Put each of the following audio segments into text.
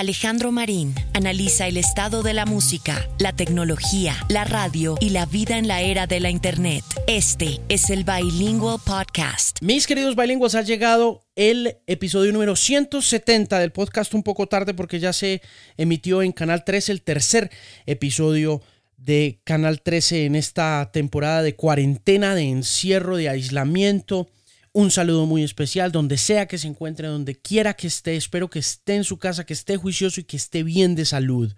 Alejandro Marín analiza el estado de la música, la tecnología, la radio y la vida en la era de la Internet. Este es el Bilingual Podcast. Mis queridos bilingües, ha llegado el episodio número 170 del podcast un poco tarde porque ya se emitió en Canal 13 el tercer episodio de Canal 13 en esta temporada de cuarentena, de encierro, de aislamiento un saludo muy especial donde sea que se encuentre, donde quiera que esté. Espero que esté en su casa, que esté juicioso y que esté bien de salud.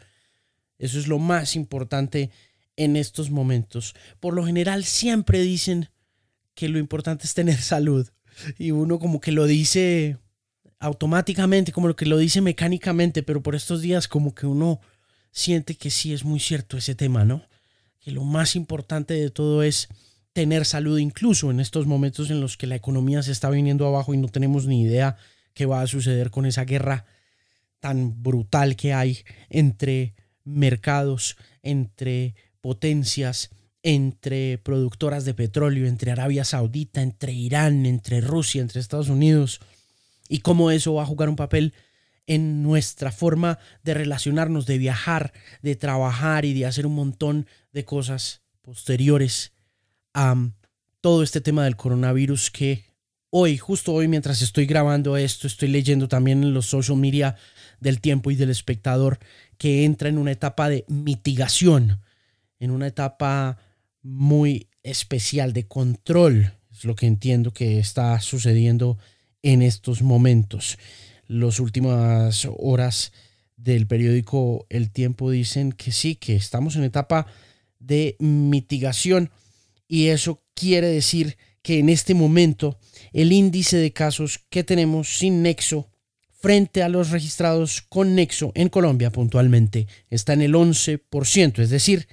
Eso es lo más importante en estos momentos. Por lo general siempre dicen que lo importante es tener salud. Y uno como que lo dice automáticamente, como que lo dice mecánicamente, pero por estos días como que uno siente que sí es muy cierto ese tema, ¿no? Que lo más importante de todo es tener salud incluso en estos momentos en los que la economía se está viniendo abajo y no tenemos ni idea qué va a suceder con esa guerra tan brutal que hay entre mercados, entre potencias, entre productoras de petróleo, entre Arabia Saudita, entre Irán, entre Rusia, entre Estados Unidos, y cómo eso va a jugar un papel en nuestra forma de relacionarnos, de viajar, de trabajar y de hacer un montón de cosas posteriores a todo este tema del coronavirus que hoy, justo hoy mientras estoy grabando esto, estoy leyendo también en los social media del tiempo y del espectador que entra en una etapa de mitigación, en una etapa muy especial de control, es lo que entiendo que está sucediendo en estos momentos. Las últimas horas del periódico El Tiempo dicen que sí, que estamos en etapa de mitigación y eso quiere decir que en este momento el índice de casos que tenemos sin nexo frente a los registrados con nexo en Colombia puntualmente está en el 11%, es decir,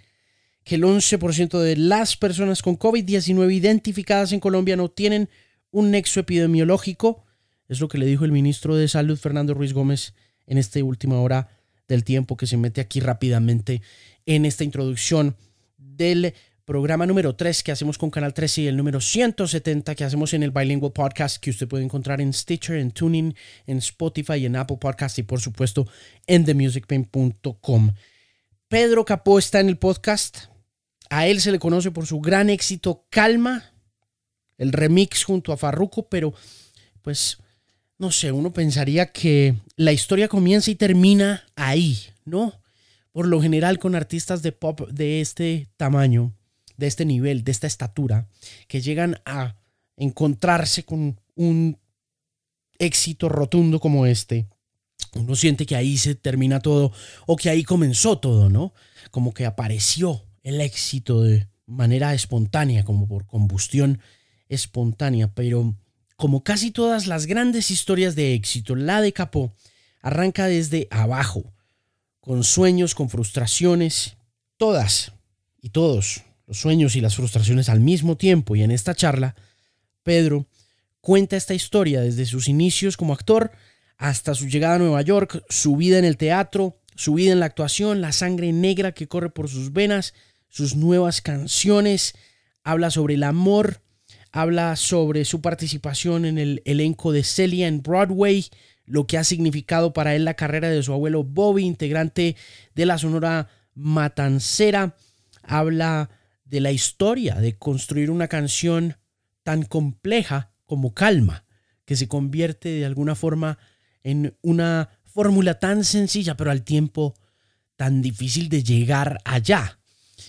que el 11% de las personas con COVID-19 identificadas en Colombia no tienen un nexo epidemiológico, es lo que le dijo el ministro de Salud Fernando Ruiz Gómez en esta última hora del tiempo que se mete aquí rápidamente en esta introducción del programa número 3 que hacemos con Canal 13 y el número 170 que hacemos en el Bilingual Podcast que usted puede encontrar en Stitcher, en Tuning, en Spotify, en Apple Podcast y por supuesto en themusicpain.com. Pedro Capó está en el podcast. A él se le conoce por su gran éxito Calma, el remix junto a Farruko, pero pues no sé, uno pensaría que la historia comienza y termina ahí, ¿no? Por lo general con artistas de pop de este tamaño de este nivel, de esta estatura, que llegan a encontrarse con un éxito rotundo como este, uno siente que ahí se termina todo o que ahí comenzó todo, ¿no? Como que apareció el éxito de manera espontánea, como por combustión espontánea, pero como casi todas las grandes historias de éxito, la de Capó arranca desde abajo, con sueños, con frustraciones, todas y todos los sueños y las frustraciones al mismo tiempo. Y en esta charla, Pedro cuenta esta historia desde sus inicios como actor hasta su llegada a Nueva York, su vida en el teatro, su vida en la actuación, la sangre negra que corre por sus venas, sus nuevas canciones, habla sobre el amor, habla sobre su participación en el elenco de Celia en Broadway, lo que ha significado para él la carrera de su abuelo Bobby, integrante de la Sonora Matancera, habla de la historia de construir una canción tan compleja como Calma, que se convierte de alguna forma en una fórmula tan sencilla, pero al tiempo tan difícil de llegar allá.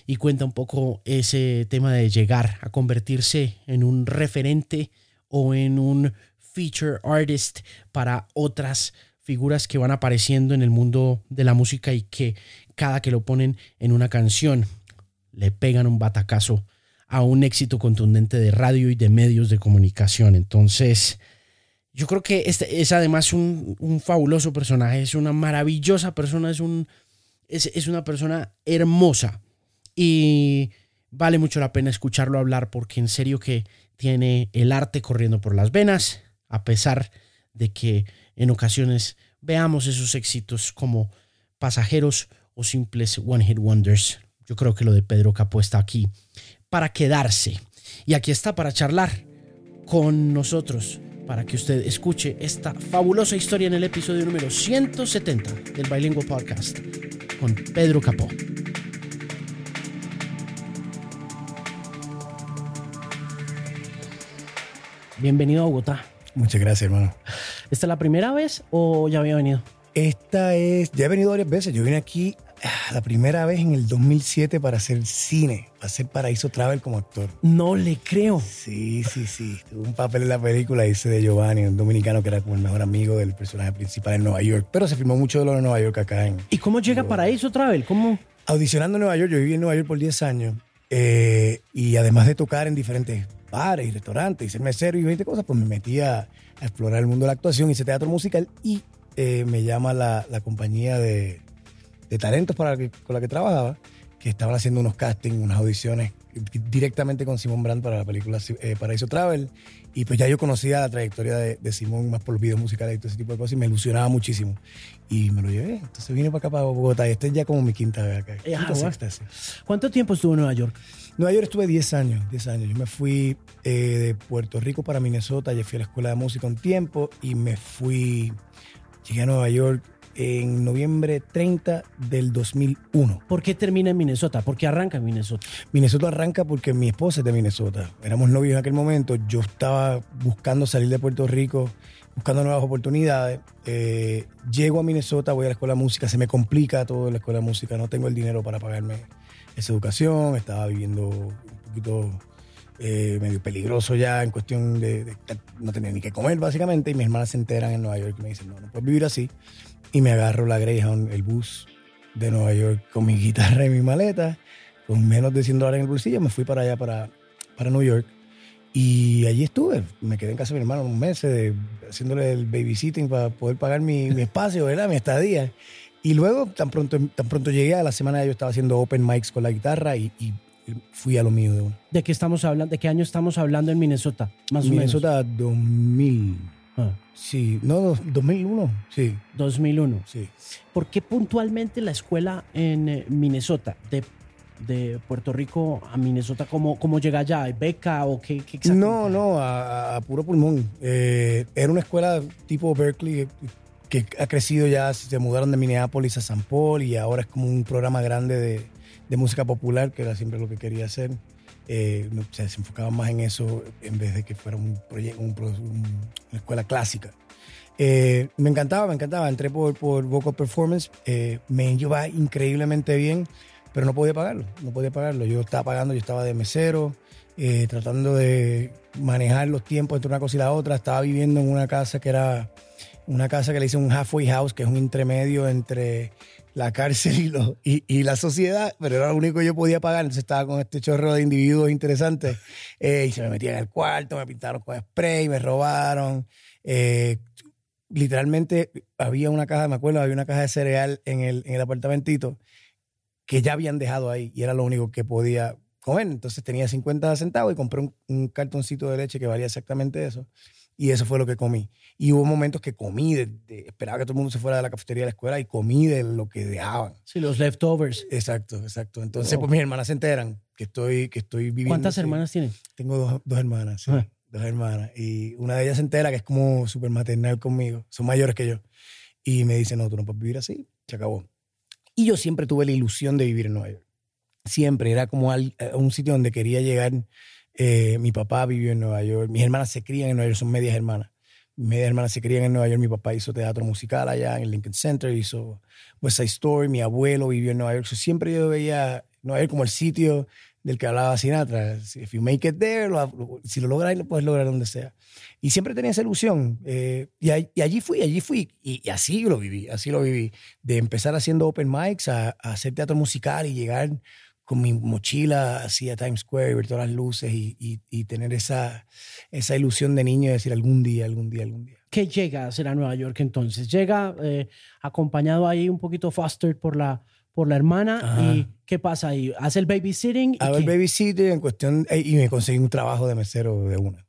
Y cuenta un poco ese tema de llegar a convertirse en un referente o en un feature artist para otras figuras que van apareciendo en el mundo de la música y que cada que lo ponen en una canción le pegan un batacazo a un éxito contundente de radio y de medios de comunicación. Entonces, yo creo que este es además un, fabuloso personaje, es una maravillosa persona, es, un, es, una persona hermosa y vale mucho la pena escucharlo hablar porque en serio que tiene el arte corriendo por las venas, a pesar de que en ocasiones veamos esos éxitos como pasajeros o simples one hit wonders yo creo que lo de Pedro Capó está aquí para quedarse. Y aquí está para charlar con nosotros, para que usted escuche esta fabulosa historia en el episodio número 170 del Bilingual Podcast con Pedro Capó. Bienvenido a Bogotá. Muchas gracias, hermano. ¿Esta es la primera vez o ya había venido? Esta es, ya he venido varias veces. Yo vine aquí la primera vez en el 2007 para hacer cine, para hacer Paraíso Travel como actor. No le creo. Sí, sí, sí. Tuve un papel en la película, hice de Giovanni, un dominicano que era como el mejor amigo del personaje principal en Nueva York. Pero se filmó mucho de lo de Nueva York acá en. ¿Y cómo llega Paraíso Travel? ¿Cómo? Audicionando en Nueva York, yo viví en Nueva York por 10 años. eh, y además de tocar en diferentes bares y restaurantes y ser mesero y 20 cosas, pues me metí a, a explorar el mundo de la actuación, hice teatro musical y eh, me llama la, la compañía de, de talentos para la que- con la que trabajaba, que estaban haciendo unos castings, unas audiciones directamente con Simón Brand para la película eh, Paraíso Travel. Y pues ya yo conocía la trayectoria de, de Simón más por los videos musicales y todo ese tipo de cosas y me ilusionaba muchísimo. Y me lo llevé. Entonces vine para acá, para Bogotá. Y esta es ya como mi quinta vez acá. Quinta, bueno. sexta, sí. ¿Cuánto tiempo estuvo en Nueva York? Nueva York estuve 10 años, 10 años. Yo me fui eh, de Puerto Rico para Minnesota, ya fui a la escuela de música un tiempo y me fui, llegué a Nueva York en noviembre 30 del 2001. ¿Por qué termina en Minnesota? ¿Por qué arranca en Minnesota? Minnesota arranca porque mi esposa es de Minnesota. Éramos novios en aquel momento. Yo estaba buscando salir de Puerto Rico, buscando nuevas oportunidades. Eh, llego a Minnesota, voy a la escuela de música, se me complica todo en la escuela de música. No tengo el dinero para pagarme esa educación. Estaba viviendo un poquito eh, medio peligroso ya en cuestión de, de- no tenía ni que comer básicamente. Y mis hermanas se enteran en Nueva York y me dicen, no, no puedes vivir así. Y me agarro la Greyhound, el bus de Nueva York con mi guitarra y mi maleta con menos de 100 dólares en el bolsillo, me fui para allá, para, para New York. Y allí estuve. Me quedé en casa de mi hermano un mes eh, haciéndole el babysitting para poder pagar mi, mi espacio, ¿verdad? Mi estadía. Y luego, tan pronto, tan pronto llegué a la semana, yo estaba haciendo open mics con la guitarra y, y fui a lo mío de uno. ¿De qué estamos hablando? ¿De qué año estamos hablando en Minnesota? Más o Minnesota 2000. Ah, Sí, no, dos- 2001. Sí, 2001. sí. ¿Por qué puntualmente la escuela en eh, Minnesota? De, de Puerto Rico a Minnesota, ¿cómo, cómo llega allá? ¿Hay beca o qué, qué? No, no, a, a puro pulmón. Eh, era una escuela tipo Berkeley que ha crecido ya, se mudaron de Minneapolis a San Paul y ahora es como un programa grande de, de música popular, que era siempre lo que quería hacer. Eh, se enfocaban más en eso en vez de que fuera un proyecto, un pro- un- una escuela clásica. Eh, me encantaba, me encantaba. Entré por, por Vocal Performance, eh, me iba increíblemente bien, pero no podía pagarlo, no podía pagarlo. Yo estaba pagando, yo estaba de mesero, tratando de manejar los tiempos entre una cosa y la otra. Estaba viviendo en una casa que era una casa que le hice un halfway house, que es un intermedio entre la cárcel y, lo- y, y la sociedad, pero era lo único que yo podía pagar. Entonces estaba con este chorro de individuos interesantes eh, y se me metían en el cuarto, me pintaron con spray, me robaron. Eh, literalmente había una caja, me acuerdo, había una caja de cereal en el, en el apartamentito que ya habían dejado ahí y era lo único que podía comer. Entonces tenía 50 centavos y compré un, un cartoncito de leche que valía exactamente eso. Y eso fue lo que comí. Y hubo momentos que comí, de- de- esperaba que todo el mundo se fuera de la cafetería de la escuela y comí de lo que dejaban. Sí, los leftovers. Exacto, exacto. Entonces, Wow. pues mis hermanas se enteran que estoy, que estoy viviendo. ¿Cuántas así. hermanas tienen? Tengo dos, dos hermanas, sí, Ah. dos hermanas. Y una de ellas se entera que es como súper maternal conmigo. Son mayores que yo. Y me dice, no, tú no puedes vivir así. Se acabó. Y yo siempre tuve la ilusión de vivir en Nueva York. Siempre. Era como al- a un sitio donde quería llegar. Eh, mi papá vivió en Nueva York. Mis hermanas se crían en Nueva York. Son medias hermanas. Mis medias hermanas se crían en Nueva York. Mi papá hizo teatro musical allá en el Lincoln Center. Hizo West Side Story. Mi abuelo vivió en Nueva York. So, siempre yo veía Nueva York como el sitio del que hablaba Sinatra. If you make it there, lo- si lo logras, lo puedes lograr donde sea. Y siempre tenía esa ilusión. eh, y, ahí- y allí fui, allí fui. Y, y así lo viví, así lo viví. De empezar haciendo open mics a, a hacer teatro musical y llegar con mi mochila así a Times Square y ver todas las luces y, y- y tener esa, esa ilusión de niño de decir algún día, algún día, algún día. ¿Qué llega a hacer a Nueva York entonces? Llega eh, acompañado ahí un poquito fostered por la, por la hermana Ajá. y ¿qué pasa ahí? ¿Hace el babysitting? ver, qué? babysitter en cuestión, eh, y me conseguí un trabajo de mesero de una.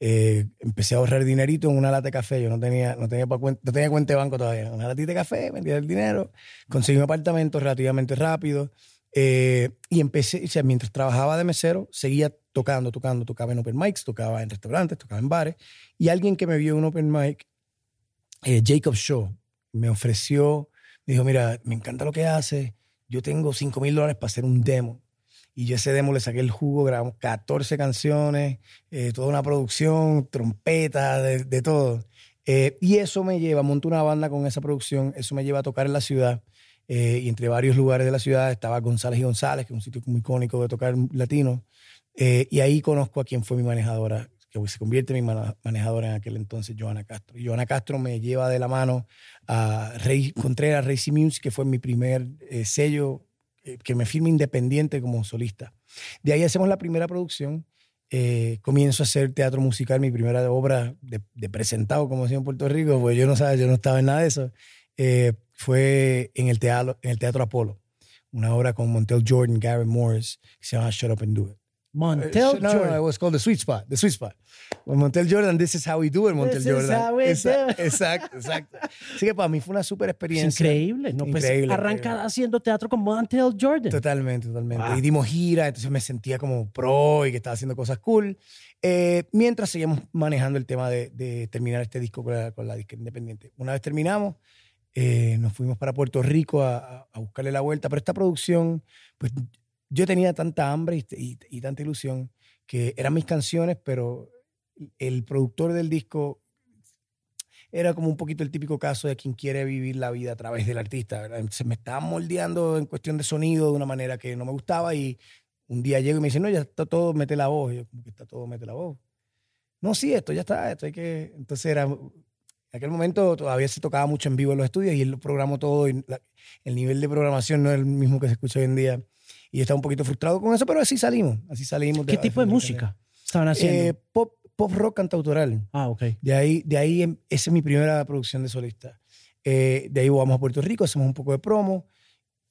Eh, empecé a ahorrar dinerito en una lata de café. Yo no tenía, no tenía, pa' cuen- no tenía cuenta de banco todavía. Una latita de café, vendía el dinero, conseguí un apartamento relativamente rápido. Eh, y empecé, o sea, mientras trabajaba de mesero, seguía tocando, tocando, tocaba en open mics, tocaba en restaurantes, tocaba en bares. Y alguien que me vio en un open mic, eh, Jacob Shaw, me ofreció, me dijo, mira, me encanta lo que hace, yo tengo 5 mil dólares para hacer un demo. Y yo ese demo le saqué el jugo, grabamos 14 canciones, eh, toda una producción, trompeta, de, de todo. Eh, y eso me lleva, monto una banda con esa producción, eso me lleva a tocar en la ciudad. Eh, y entre varios lugares de la ciudad estaba González y González, que es un sitio muy icónico de tocar latino. Eh, y ahí conozco a quien fue mi manejadora, que se convierte en mi manejadora en aquel entonces, Joana Castro. Y Joana Castro me lleva de la mano a Rey Contreras, Racing Music, que fue mi primer eh, sello que me firma independiente como solista. De ahí hacemos la primera producción. comienzo a hacer teatro musical, mi primera obra de, de presentado, como decía en Puerto Rico, pues yo no sabía, yo no estaba en nada de eso. Fue en el, teatro, en el Teatro Apolo, una obra con Montel Jordan, Gary Morris, que se llama Shut Up and Do It. Montel Uh, no, Jordan. no, it was called The Sweet Spot. The Sweet Spot. With Montel Jordan, this is how we do it, Montel This is Jordan. how we do it. Exacto, exacto. Así que para mí fue una súper experiencia. increíble, ¿no? Pues Increíble, arranca increíble. haciendo teatro con Montel Jordan. Totalmente, totalmente. Wow. Y dimos gira, entonces me sentía como pro y que estaba haciendo cosas cool. Eh, mientras seguíamos manejando el tema de, de terminar este disco con la, con la disquera independiente. Una vez terminamos, eh, nos fuimos para Puerto Rico a, a- buscarle la vuelta. Pero esta producción, pues yo tenía tanta hambre y, y- y tanta ilusión que eran mis canciones, pero el productor del disco era como un poquito el típico caso de quien quiere vivir la vida a través del artista. ¿verdad? Entonces me estaba moldeando en cuestión de sonido de una manera que no me gustaba y un día llego y me dice, no, ya está todo, mete la voz. Y yo, como que está todo, mete la voz. No, sí, esto ya está, esto hay que... Entonces era... En aquel momento todavía se tocaba mucho en vivo en los estudios y él lo programó todo y la- el nivel de programación no es el mismo que se escucha hoy en día. Y yo estaba un poquito frustrado con eso, pero así salimos, así salimos. ¿Qué tipo de música estaban haciendo? Eh, pop, pop rock cantautoral. ah, ok. De ahí, de ahí em- esa es mi primera producción de solista. Eh, de ahí vamos a Puerto Rico, hacemos un poco de promo.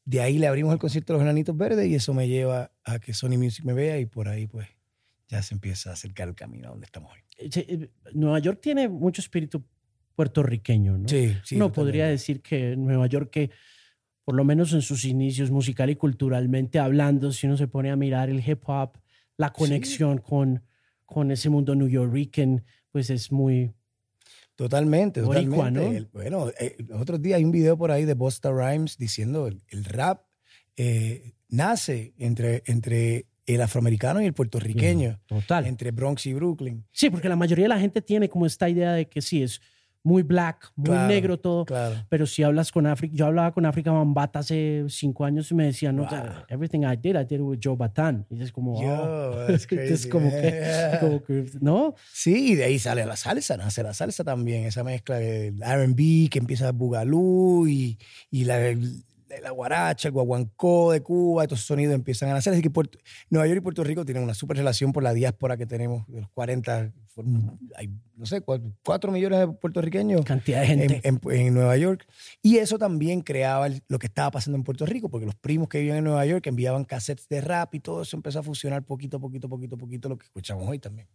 De ahí le abrimos el concierto a los Granitos Verdes y eso me lleva a que Sony Music me vea y por ahí pues ya se empieza a acercar el camino a donde estamos hoy. Eh, eh, Nueva York tiene mucho espíritu puertorriqueño, ¿no? Sí, sí. Uno totalmente. podría decir que Nueva York, que por lo menos en sus inicios musical y culturalmente hablando, si uno se pone a mirar el hip hop, la conexión con, con ese mundo New Yorker, pues es muy... Totalmente, Boricua, totalmente. ¿no? El- bueno, eh, los otros días hay un video por ahí de Busta Rhymes diciendo el, el rap eh, nace entre, entre el afroamericano y el puertorriqueño, Total. entre Bronx y Brooklyn. Sí, porque la mayoría de la gente tiene como esta idea de que sí, es muy black, muy Claro, negro todo. Claro. Pero si hablas con África, yo hablaba con África Bambata hace cinco años y me decían, no, Wow. everything I did, I did it with Joe Batan. Y es como, Yo, oh. crazy. como que, como que, ¿no? Sí, y de ahí sale la salsa, nace la salsa también, esa mezcla del R&B que empieza Bugalú y, y la, la guaracha, el guaguancó de Cuba, estos sonidos empiezan a nacer. Así que Puerto- Nueva York y Puerto Rico tienen una super relación por la diáspora que tenemos de los 40, fueron- hay, no sé, 4 millones de puertorriqueños Cantidad de gente. en, en- en Nueva York. Y eso también creaba lo que estaba pasando en Puerto Rico, porque los primos que vivían en Nueva York enviaban cassettes de rap y todo eso empezó a fusionar poquito, poquito, poquito, poquito lo que escuchamos hoy también.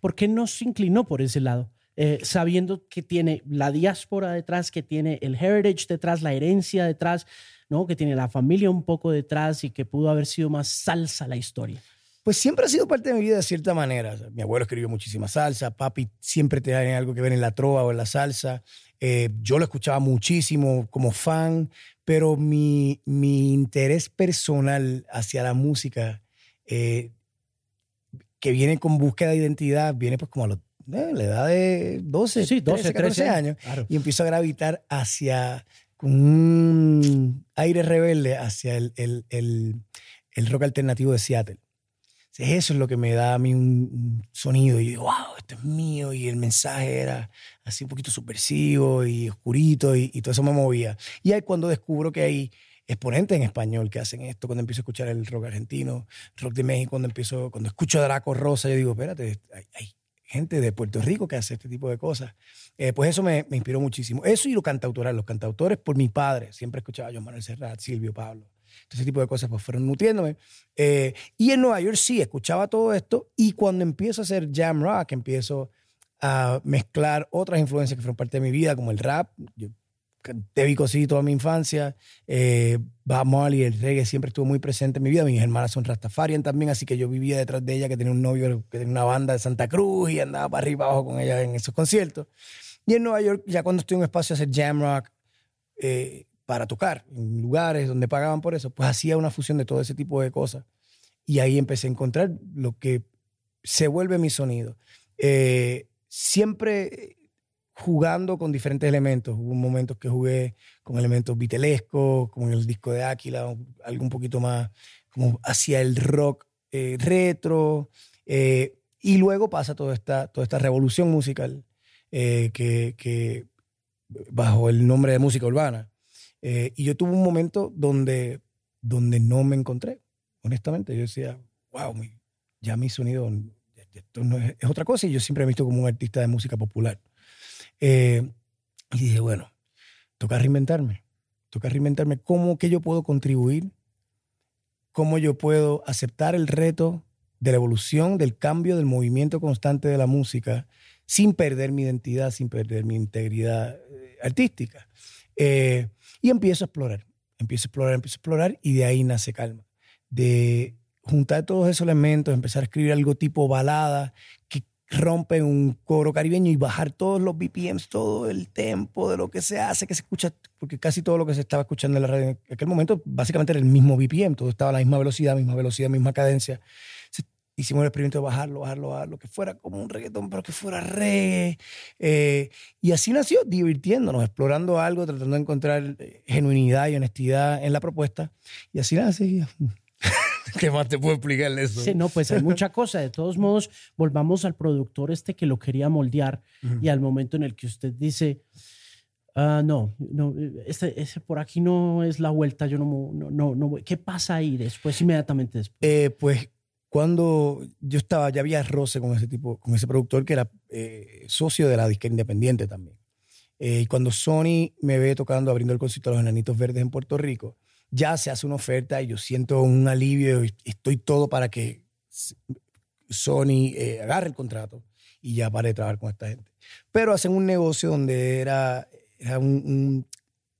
¿Por qué no se inclinó por ese lado? Eh, sabiendo que tiene la diáspora detrás, que tiene el heritage detrás, la herencia detrás, ¿no? que tiene la familia un poco detrás y que pudo haber sido más salsa la historia. Pues siempre ha sido parte de mi vida de cierta manera. O sea, mi abuelo escribió muchísima salsa, papi siempre tiene algo que ver en la trova o en la salsa. Eh, yo lo escuchaba muchísimo como fan, pero mi, mi interés personal hacia la música, eh, que viene con búsqueda de identidad, viene pues como a los, eh, la edad de 12, Sí, 12, 13, 14 13 años. Claro. Y empiezo a gravitar hacia, un aire rebelde, hacia el, el- el- el rock alternativo de Seattle. Eso es lo que me da a mí un, sonido. Y digo, wow, esto es mío. Y el mensaje era así un poquito subversivo y oscurito y, y todo eso me movía. Y ahí cuando descubro que hay exponentes en español que hacen esto, cuando empiezo a escuchar el rock argentino, rock de México, cuando empiezo, cuando escucho a Draco Rosa, yo digo, espérate, hay, hay gente de Puerto Rico que hace este tipo de cosas. Eh, pues eso me, inspiró muchísimo. Eso y lo cantautoral. Los cantautores por mi padre. Siempre escuchaba a John Manuel Serrat, Silvio Pablo. Ese tipo de cosas pues fueron nutriéndome. Eh, y en Nueva York sí, escuchaba todo esto. Y cuando empiezo a hacer jam rock, empiezo a mezclar otras influencias que fueron parte de mi vida, como el rap. Yo vi cosí toda mi infancia. Eh, Bob Marley, el reggae siempre estuvo muy presente en mi vida. Mis hermanas son Rastafarian también, así que yo vivía detrás de ella, que tenía un novio que tenía una banda de Santa Cruz y andaba para arriba abajo con ella en esos conciertos. Y en Nueva York, ya cuando estoy en un espacio a hacer jam rock eh, para tocar, en lugares donde pagaban por eso, pues hacía una fusión de todo ese tipo de cosas. Y ahí empecé a encontrar lo que se vuelve mi sonido. Eh, siempre jugando con diferentes elementos. Hubo momentos que jugué con elementos vitelescos, como en el disco de Áquila, algo un poquito más como hacia el rock eh, retro. Eh, y luego pasa toda esta, toda esta revolución musical eh, que, bajo el nombre de música urbana. y yo tuve un momento donde, donde no me encontré, honestamente. Yo decía, wow, ya mi sonido esto no es, es, otra cosa y yo siempre me he visto como un artista de música popular. Eh, y dije, bueno, toca reinventarme. Toca reinventarme. ¿Cómo que yo puedo contribuir? ¿Cómo yo puedo aceptar el reto de la evolución, del cambio, del movimiento constante de la música sin perder mi identidad, sin perder mi integridad eh, artística? Eh, y empiezo a explorar. Empiezo a explorar, empiezo a explorar y de ahí nace calma. De juntar todos esos elementos, empezar a escribir algo tipo balada que rompen un coro caribeño y bajar todos los BPMs, todo el tempo de lo que se hace, que se escucha, porque casi todo lo que se estaba escuchando en la radio en aquel momento básicamente era el mismo BPM, todo estaba a la misma velocidad, misma velocidad, misma cadencia. Hicimos el experimento de bajarlo, bajarlo, bajarlo, que fuera como un reggaetón, pero que fuera reggae. Eh, y así nació, divirtiéndonos, explorando algo, tratando de encontrar eh, genuinidad y honestidad en la propuesta. Y así nace. ¿Qué más te puedo explicar eso? Sí, no, pues hay mucha cosa. De todos modos, volvamos al productor este que lo quería moldear y al momento en el que usted dice, ah, no, no este, ese por aquí no es la vuelta, yo no, no, no, no ¿Qué pasa ahí después, inmediatamente después? Eh, pues cuando yo estaba, ya había roce con ese tipo, con ese productor que era eh, socio de la disquera independiente también. Eh, y cuando Sony me ve tocando, abriendo el concierto a los Enanitos Verdes en Puerto Rico, ya se hace una oferta y yo siento un alivio estoy todo para que Sony eh, agarre el contrato y ya pare de trabajar con esta gente. Pero hacen un negocio donde era, un,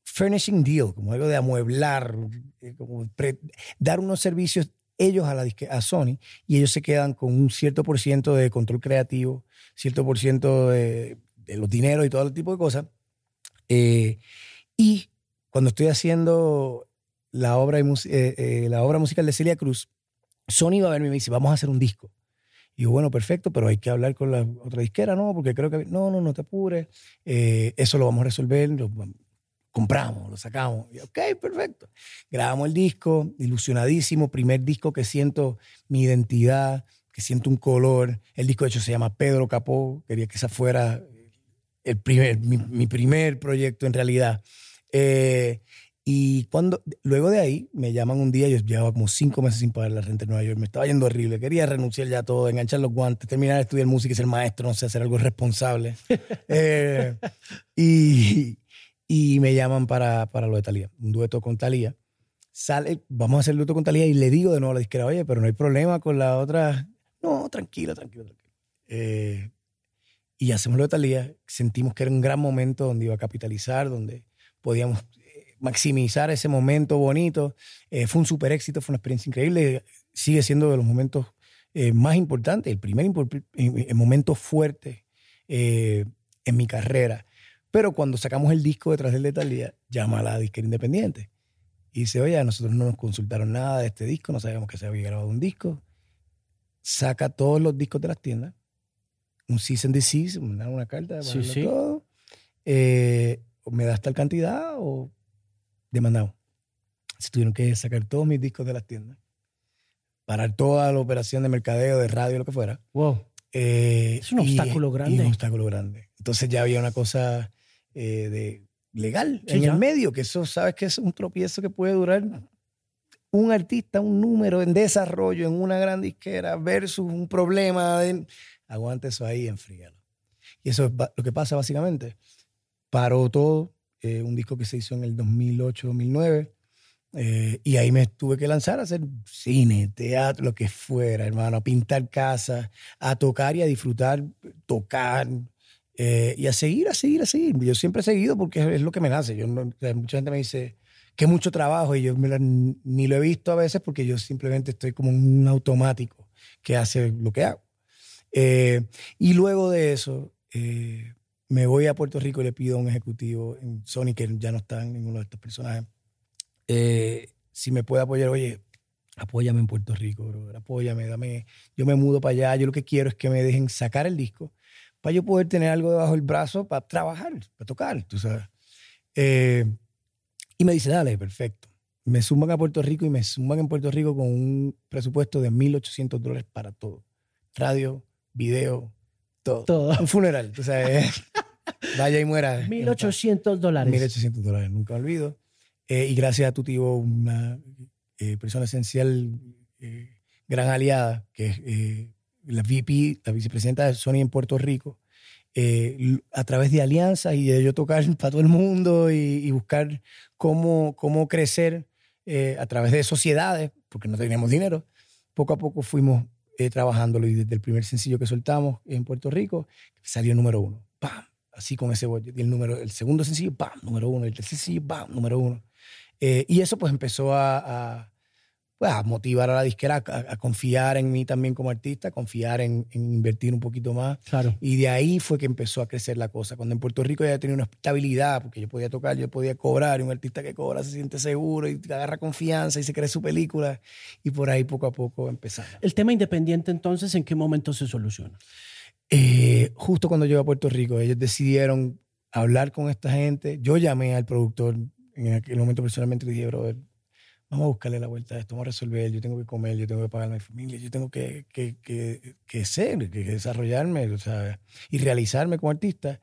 furnishing deal, como algo de amueblar, eh, dar unos servicios ellos a, Sony y ellos se quedan con un cierto por ciento de control creativo, cierto por ciento de, los dineros y todo el tipo de cosas. Eh, y cuando estoy haciendo la obra, eh, eh, la obra musical de Celia Cruz, Sony va a verme y me dice, vamos a hacer un disco. Y yo, bueno, perfecto, pero hay que hablar con la otra disquera, ¿no? Porque creo que, no, no, no te apures, eh, eso lo vamos a resolver, lo compramos, lo sacamos. Y, ok, perfecto. Grabamos el disco, ilusionadísimo, primer disco que siento mi identidad, que siento un color. El disco, de hecho, se llama Pedro Capó, quería que esa fuera el primer, mi, primer proyecto en realidad. Eh, y cuando, luego de ahí, me llaman un día, yo llevaba como cinco meses sin pagar la renta en Nueva York, me estaba yendo horrible, quería renunciar ya a todo, enganchar los guantes, terminar de estudiar música y ser maestro, no sé, hacer algo responsable. Eh, y, y, me llaman para, para lo de Talía, un dueto con Talía. Sale, vamos a hacer el dueto con Talía y le digo de nuevo a la disquera, oye, pero no hay problema con la otra. No, tranquilo, tranquilo, tranquilo. Eh, y hacemos lo de Talía, sentimos que era un gran momento donde iba a capitalizar, donde podíamos maximizar ese momento bonito. Eh, fue un super éxito, fue una experiencia increíble. Sigue siendo de los momentos eh, más importantes, el primer el momento fuerte eh, en mi carrera. Pero cuando sacamos el disco detrás del de Talía, llama a la disquera independiente y dice, oye, nosotros no nos consultaron nada de este disco, no sabíamos que se había grabado un disco. Saca todos los discos de las tiendas, un cease and desist, una carta, sí, sí. todo. me das tal cantidad o Se tuvieron que sacar todos mis discos de las tiendas, parar toda la operación de mercadeo, de radio, lo que fuera. Wow. Eh, es un obstáculo grande. un obstáculo grande. Entonces ya había una cosa eh, de legal en el medio, que eso, sabes que es un tropiezo que puede durar un artista, un número en desarrollo en una gran disquera versus un problema. De, aguante eso ahí, enfríalo. Y eso es lo que pasa básicamente. Paró todo, eh, un disco que se hizo en el 2008-2009. Eh, y ahí me tuve que lanzar a hacer cine, teatro, lo que fuera, hermano, a pintar casas, a tocar y a disfrutar, tocar. Eh, y a seguir, a seguir, a seguir. Yo siempre he seguido porque es lo que me nace. Yo mucha gente me dice que mucho trabajo y yo ni lo he visto a veces porque yo simplemente estoy como un automático que hace lo que hago. Eh, y luego de eso, eh, me voy a Puerto Rico y le pido a un ejecutivo en Sony, que ya no está en ninguno de estos personajes, si me puede apoyar, oye, apóyame en Puerto Rico, bro, apóyame, dame, yo me mudo para allá, yo lo que quiero es que me dejen sacar el disco para yo poder tener algo debajo del brazo para trabajar, para tocar, tú sabes. Eh, y me dice, dale, perfecto. Me suman a Puerto Rico y me suman en Puerto Rico con un presupuesto de 1.800 dólares para todo. Radio, video, todo. Todo. Un funeral, tú sabes. Vaya y muera. 1.800 dólares. 1.800 dólares, nunca olvido. Eh, y gracias a tu tío, una eh, persona esencial, gran aliada, que es la VP, la vicepresidenta de Sony en Puerto Rico, eh, a través de alianzas y de yo tocar para todo el mundo y, buscar cómo, cómo crecer eh, a través de sociedades, porque no teníamos dinero, poco a poco fuimos eh, trabajándolo y desde el primer sencillo que soltamos en Puerto Rico salió número uno. ¡Pam! Así con ese. Y el, número, el segundo sencillo, ¡pam! Número uno. El tercer sencillo, ¡pam! Número uno. y eso pues empezó a pues, a motivar a la disquera a, confiar en mí también como artista, confiar en, invertir un poquito más. Claro. Y de ahí fue que empezó a crecer la cosa. Cuando en Puerto Rico ya tenía una estabilidad, porque yo podía tocar, yo podía cobrar, y un artista que cobra se siente seguro y agarra confianza y se cree su película. Y por ahí poco a poco empezamos. ¿El tema independiente entonces en qué momento se soluciona? Eh, justo cuando llegué a Puerto Rico, ellos decidieron hablar con esta gente. Yo llamé al productor en aquel momento personalmente le dije, brother, vamos a buscarle la vuelta a esto, vamos a resolver, yo tengo que comer, yo tengo que pagar a mi familia, yo tengo que, que, que, ser, que desarrollarme o sea, y realizarme como artista.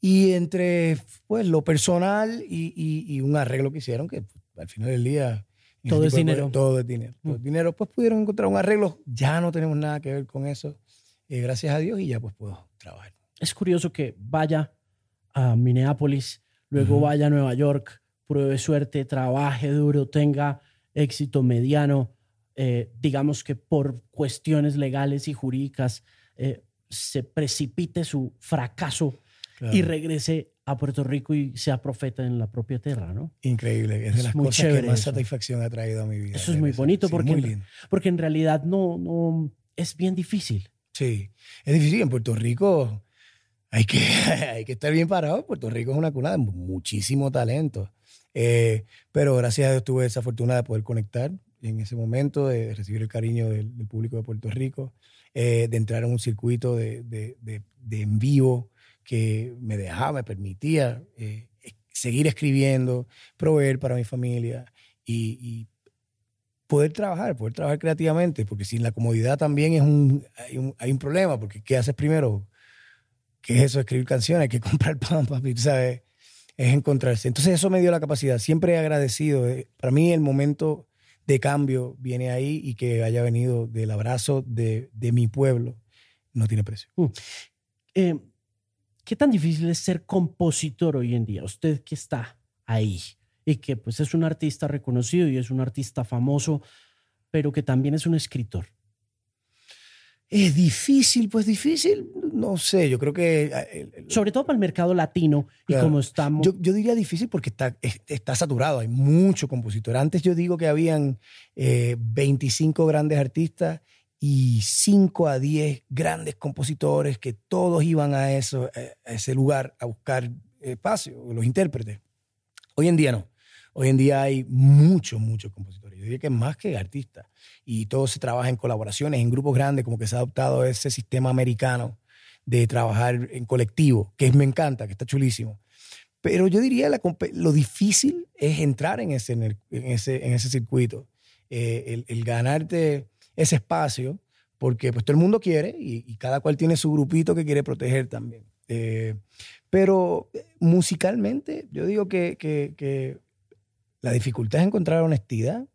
Y entre pues, lo personal y, y, un arreglo que hicieron, que al final del día... Todo es dinero. todo es dinero. Todo es mm. dinero. Pues pudieron encontrar un arreglo, ya no tenemos nada que ver con eso, eh, gracias a Dios, y ya pues puedo trabajar. Es curioso que vaya a Minneapolis, luego vaya a Nueva York, pruebe suerte, trabaje duro, tenga éxito mediano, eh, digamos que por cuestiones legales y jurídicas eh, se precipite su fracaso y regrese a Puerto Rico y sea profeta en la propia tierra, ¿no? Increíble, es de las cosas que más satisfacción ha traído a mi vida. Eso es muy bonito porque, porque en realidad no, no es bien difícil. Sí, es difícil. En Puerto Rico hay que, hay que estar bien parado. Puerto Rico es una cuna de muchísimo talento. Eh, pero gracias a Dios tuve esa fortuna de poder conectar en ese momento, de recibir el cariño del, público de Puerto Rico, eh, de entrar en un circuito de, de, de, en vivo que me dejaba, me permitía eh, seguir escribiendo, proveer para mi familia y, poder trabajar, poder trabajar creativamente, porque sin la comodidad también es un hay, un, hay un problema, porque ¿qué haces primero? ¿Qué es eso? Escribir canciones, hay que comprar pan, papi, ¿sabes? es encontrarse. Entonces eso me dio la capacidad. Siempre he agradecido. Eh, para mí el momento de cambio viene ahí y que haya venido del abrazo de, de mi pueblo no tiene precio. Mm. Eh, ¿Qué tan difícil es ser compositor hoy en día? Usted que está ahí y que pues es un artista reconocido y es un artista famoso, pero que también es un escritor. Es difícil, pues difícil, no sé, yo creo que... Eh, Sobre todo para el mercado latino y como estamos... Yo, diría difícil porque está, está saturado, hay mucho compositor. Antes yo digo que habían 25 eh, grandes artistas y 5 a 10 grandes compositores que todos iban a, eso, eh, a ese lugar a buscar espacio, los intérpretes. Hoy en día no. Hoy en día hay muchos, muchos compositores. Yo diría que más que artistas. Y todo se trabaja en colaboraciones, en grupos grandes, como que se ha adoptado ese sistema americano de trabajar en colectivo, que me encanta, que está chulísimo. Pero yo diría la, lo difícil es entrar en ese, en ese, en ese circuito, eh, el, ganarte ese espacio, porque pues todo el mundo quiere y, cada cual tiene su grupito que quiere proteger también. Eh, pero eh, musicalmente, yo digo que, que la dificultad es encontrar honestidad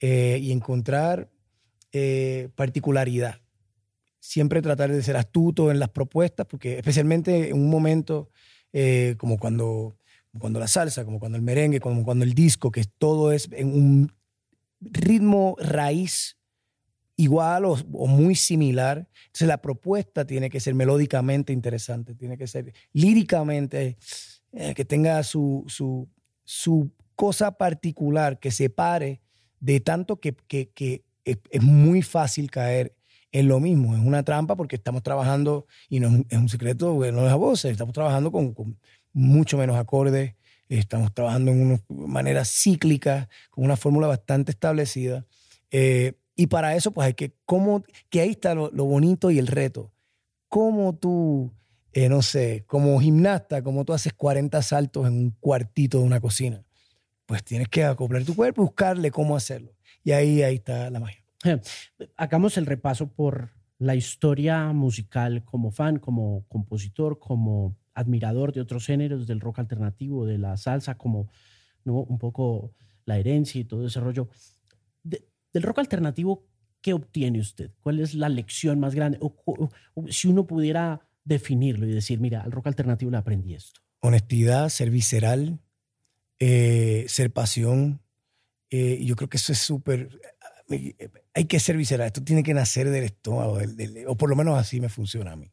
eh, y encontrar eh, particularidad. Siempre tratar de ser astuto en las propuestas, porque especialmente en un momento eh, como cuando, cuando la salsa, como cuando el merengue, como cuando el disco, que todo es en un ritmo raíz igual o, muy similar. Entonces la propuesta tiene que ser melódicamente interesante, tiene que ser líricamente, que tenga su, su, su, cosa particular, que se pare de tanto que, que, que es, muy fácil caer en lo mismo. Es una trampa porque estamos trabajando, y no es un, secreto, no es a voces, estamos trabajando con, con mucho menos acordes, estamos trabajando en una manera cíclica, con una fórmula bastante establecida. Eh, y para eso, pues hay que, cómo, que ahí está lo, bonito y el reto. Cómo tú, eh, no sé, como gimnasta, cómo tú haces 40 saltos en un cuartito de una cocina. Pues tienes que acoplar tu cuerpo buscarle cómo hacerlo. Y ahí, ahí está la magia. Eh, hagamos el repaso por la historia musical como fan, como compositor, como admirador de otros géneros, del rock alternativo, de la salsa, como ¿no? un poco la herencia y todo ese rollo. del rock alternativo, ¿qué obtiene usted? ¿Cuál es la lección más grande? O, si uno pudiera definirlo y decir, mira, al rock alternativo le aprendí esto. Honestidad, ser visceral, eh, ser pasión. Eh, yo creo que eso es súper... Hay que ser visceral. Esto tiene que nacer del estómago, o por lo menos así me funciona a mí.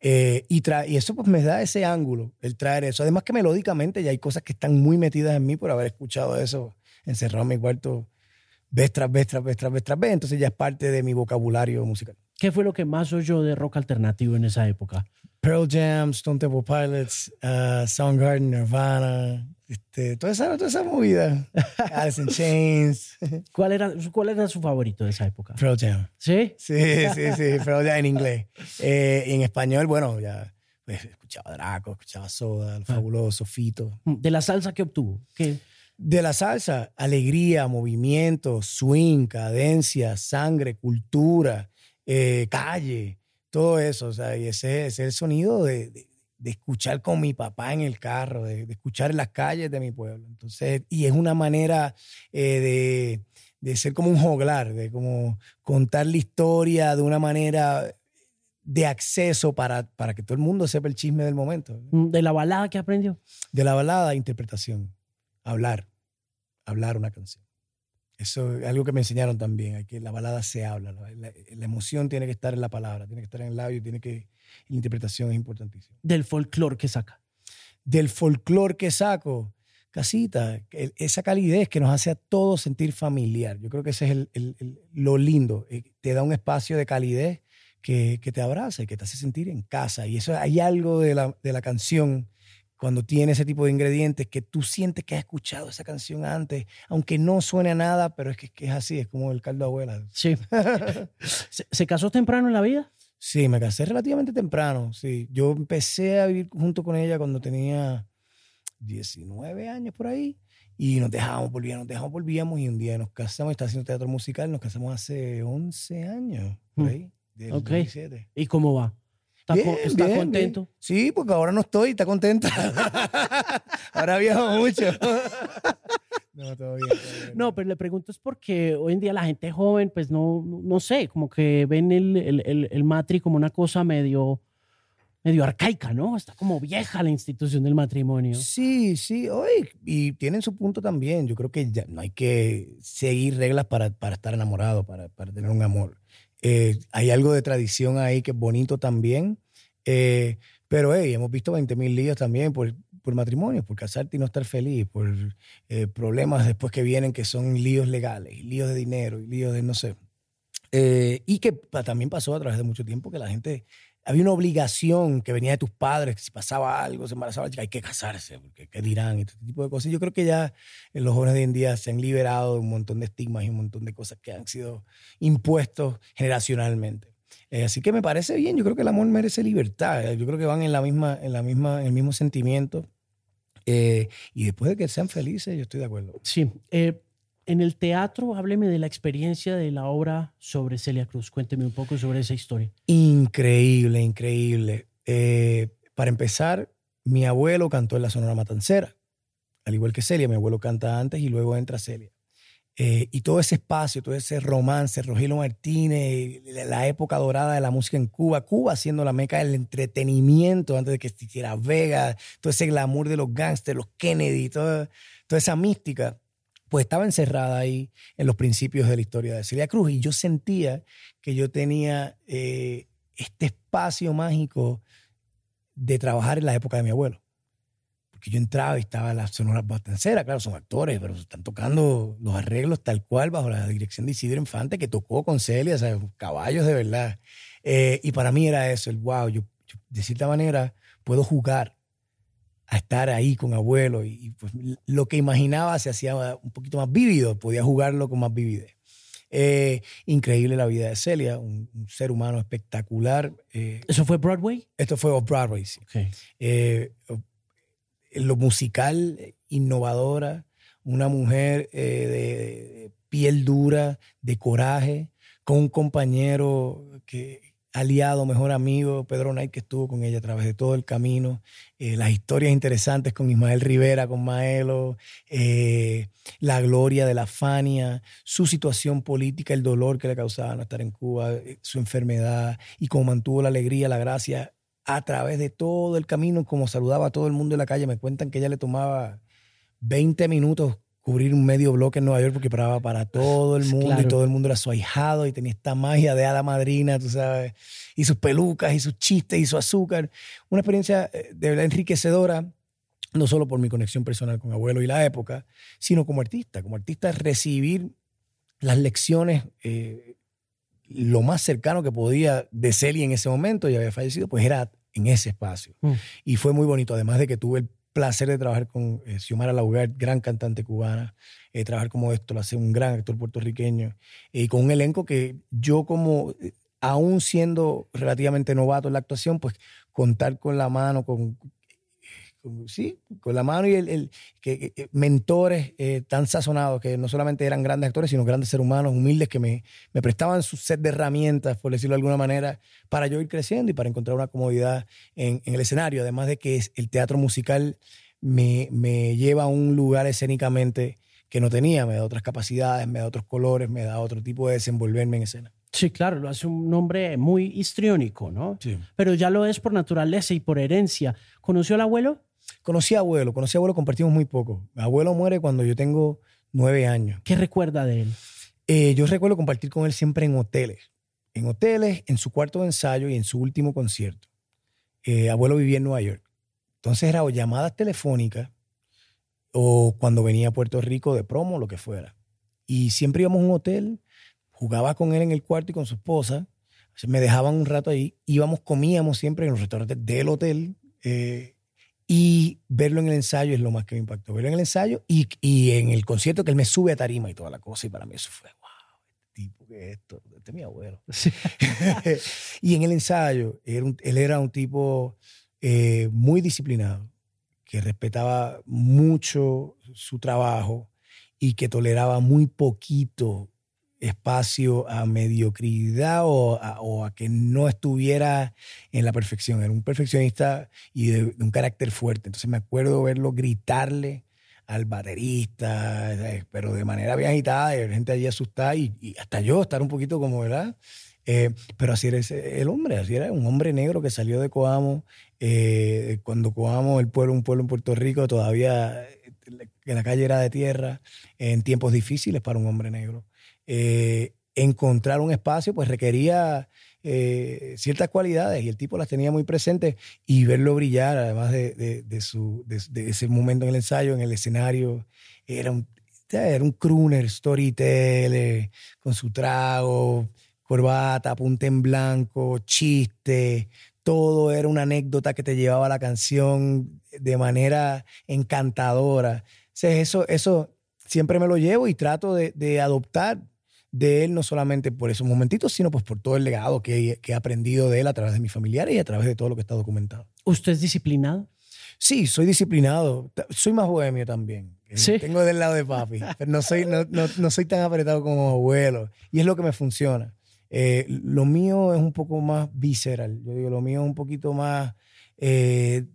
Eh, y, y eso pues me da ese ángulo, el traer eso. Además que melódicamente ya hay cosas que están muy metidas en mí por haber escuchado eso encerrado en mi cuarto vez tras vez tras vez tras vez tras vez. Entonces ya es parte de mi vocabulario musical. ¿Qué fue lo que más oyó de rock alternativo en esa época? Pearl Jam, Stone Temple Pilots, uh, Soundgarden, Nirvana, este, toda, esa, toda esa movida. Alice in Chains. ¿Cuál era, ¿Cuál era su favorito de esa época? Pearl Jam. ¿Sí? Sí, sí, sí, Pearl Jam en inglés. Eh, y en español, bueno, ya pues, escuchaba Draco, escuchaba Soda, El ah. Fabuloso, Fito. ¿De la salsa qué obtuvo? ¿Qué? De la salsa, alegría, movimiento, swing, cadencia, sangre, cultura, eh, calle todo eso, o sea, y ese, es el sonido de, de, escuchar con mi papá en el carro, de, escuchar en las calles de mi pueblo. Entonces, y es una manera eh, de, de, ser como un joglar, de como contar la historia de una manera de acceso para, para que todo el mundo sepa el chisme del momento. Mm, ¿De la balada que aprendió? De la balada, interpretación, hablar, hablar una canción. Eso es algo que me enseñaron también, hay que la balada se habla, la, emoción tiene que estar en la palabra, tiene que estar en el labio, tiene que la interpretación es importantísima. Del folclore que saca. Del folclore que saco, casita, esa calidez que nos hace a todos sentir familiar. Yo creo que ese es el, lo lindo, eh, te da un espacio de calidez que, que, te abraza y que te hace sentir en casa. Y eso hay algo de la, de la canción cuando tiene ese tipo de ingredientes que tú sientes que has escuchado esa canción antes, aunque no suene a nada, pero es que, es así, es como el caldo abuela. Sí. ¿Se, casó temprano en la vida? Sí, me casé relativamente temprano, sí. Yo empecé a vivir junto con ella cuando tenía 19 años por ahí y nos dejábamos, volvíamos, nos dejábamos, volvíamos y un día nos casamos, está haciendo teatro musical, nos casamos hace 11 años, por mm. ahí, Ok. ¿Y cómo va? ¿Está, contento? Sí, porque ahora no estoy, está contenta. ahora viajo mucho. no, todo bien, No, pero le pregunto es porque hoy en día la gente joven, pues no, no sé, como que ven el, el, el, matri como una cosa medio medio arcaica, ¿no? Está como vieja la institución del matrimonio. Sí, sí, hoy y tienen su punto también. Yo creo que ya no hay que seguir reglas para, para estar enamorado, para, para tener un amor. Eh, hay algo de tradición ahí que es bonito también. Eh, pero hey, hemos visto 20 mil líos también por, por matrimonio, por casarte y no estar feliz, por eh, problemas después que vienen que son líos legales, líos de dinero, líos de no sé. y que también pasó a través de mucho tiempo que la gente había una obligación que venía de tus padres, que si pasaba algo, se embarazaba hay que casarse, porque qué dirán, y este tipo de cosas. Yo creo que ya los jóvenes de hoy en día se han liberado de un montón de estigmas y un montón de cosas que han sido impuestos generacionalmente. Eh, así que me parece bien, yo creo que el amor merece libertad, yo creo que van en la misma, en la misma, en el mismo sentimiento. Eh, y después de que sean felices, yo estoy de acuerdo. Sí. Eh, en el teatro, hábleme de la experiencia de la obra sobre Celia Cruz. Cuénteme un poco sobre esa historia. Increíble, increíble. Eh, para empezar, mi abuelo cantó en la Sonora Matancera. Al igual que Celia, mi abuelo canta antes y luego entra Celia. Eh, y todo ese espacio, todo ese romance, Rogelio Martínez, la época dorada de la música en Cuba, Cuba siendo la meca del entretenimiento antes de que existiera Vega, todo ese glamour de los gángsters, los Kennedy, toda, toda esa mística pues estaba encerrada ahí en los principios de la historia de Celia Cruz y yo sentía que yo tenía eh, este espacio mágico de trabajar en la época de mi abuelo. Porque yo entraba y estaba en la Sonora Bastancera, claro, son actores, pero están tocando los arreglos tal cual bajo la dirección de Isidro Infante, que tocó con Celia, o sea, caballos de verdad. Eh, y para mí era eso, el wow, yo, de cierta manera puedo jugar a estar ahí con abuelo y, pues, lo que imaginaba se hacía un poquito más vívido, podía jugarlo con más vividez. Eh, increíble la vida de Celia, un, ser humano espectacular. Eh, ¿Eso fue Broadway? Esto fue Off-Broadway, sí. Eh, lo musical, innovadora, una mujer de piel dura, de coraje, con un compañero que, aliado, mejor amigo, Pedro Knight, que estuvo con ella a través de todo el camino, eh, las historias interesantes con Ismael Rivera, con Maelo, eh, la gloria de la Fania, su situación política, el dolor que le causaba no estar en Cuba, eh, su enfermedad y cómo mantuvo la alegría, la gracia a través de todo el camino, como saludaba a todo el mundo en la calle. Me cuentan que ella le tomaba 20 minutos cubrir un medio bloque en Nueva York porque paraba para todo el mundo y todo el mundo era su ahijado y tenía esta magia de hada madrina, tú sabes, y sus pelucas y sus chistes y su azúcar. Una experiencia eh, de verdad enriquecedora, no solo por mi conexión personal con abuelo y la época, sino como artista. Como artista, recibir las lecciones eh, lo más cercano que podía de Celia en ese momento, ya había fallecido, pues era en ese espacio. Mm. Y fue muy bonito, además de que tuve el placer de trabajar con eh, Xiomara Laugar, gran cantante cubana, eh, trabajar como esto, lo hace un gran actor puertorriqueño, y con un elenco que yo como, eh, aún siendo relativamente novato en la actuación, pues contar con la mano, con sí, con la mano y el, que, mentores eh, tan sazonados que no solamente eran grandes actores, sino grandes seres humanos, humildes, que me, me prestaban su set de herramientas, por decirlo de alguna manera, para yo ir creciendo y para encontrar una comodidad en, el escenario. Además de que el teatro musical me, me lleva a un lugar escénicamente que no tenía, me da otras capacidades, me da otros colores, me da otro tipo de desenvolverme en escena. Sí, claro, lo hace un nombre muy histriónico, ¿no? Sí. Pero ya lo es por naturaleza y por herencia. ¿Conoció al abuelo? Conocí a abuelo, conocí a abuelo, compartimos muy poco. Mi abuelo muere cuando yo tengo nueve años. ¿Qué recuerda de él? Eh, yo recuerdo compartir con él siempre en hoteles. En hoteles, en su cuarto de ensayo y en su último concierto. Eh, abuelo vivía en Nueva York. Entonces era o llamadas telefónicas o cuando venía a Puerto Rico de promo, lo que fuera. Y siempre íbamos a un hotel, jugaba con él en el cuarto y con su esposa. Me dejaban un rato ahí. Íbamos, comíamos siempre en los restaurantes del hotel. Eh, y verlo en el ensayo es lo más que me impactó. Verlo en el ensayo y, y, en el concierto que él me sube a tarima y toda la cosa. Y para mí eso fue, wow, este tipo, ¿qué es esto? Este es mi abuelo. y en el ensayo, él, era un tipo eh, muy disciplinado, que respetaba mucho su trabajo y que toleraba muy poquito espacio a mediocridad o a, que no estuviera en la perfección. Era un perfeccionista y de, un carácter fuerte. Entonces me acuerdo verlo gritarle al baterista, pero de manera bien agitada, y la gente allí asustada y, hasta yo estar un poquito como, ¿verdad? Eh, pero así era el hombre, así era un hombre negro que salió de Coamo, eh, cuando Coamo, el pueblo, un pueblo en Puerto Rico, todavía la calle era de tierra, en tiempos difíciles para un hombre negro. Eh, encontrar un espacio pues requería eh, ciertas cualidades y el tipo las tenía muy presentes y verlo brillar, además de, su, de, ese momento en el ensayo, en el escenario, era un, era un crooner, storyteller, con su trago, corbata, punta en blanco, chiste, todo era una anécdota que te llevaba a la canción de manera encantadora. eso, eso siempre me lo llevo y trato de adoptar de él, no solamente por esos momentitos, sino pues por todo el legado que, he aprendido de él a través de mis familiares y a través de todo lo que está documentado. ¿Usted es disciplinado? Sí, soy disciplinado. Soy más bohemio también. Eh, ¿Sí? Tengo del lado de papi, pero no soy, no, soy tan apretado como abuelo. Y es lo que me funciona. Eh, lo mío es un poco más visceral. Yo digo, lo mío es un poquito más eh,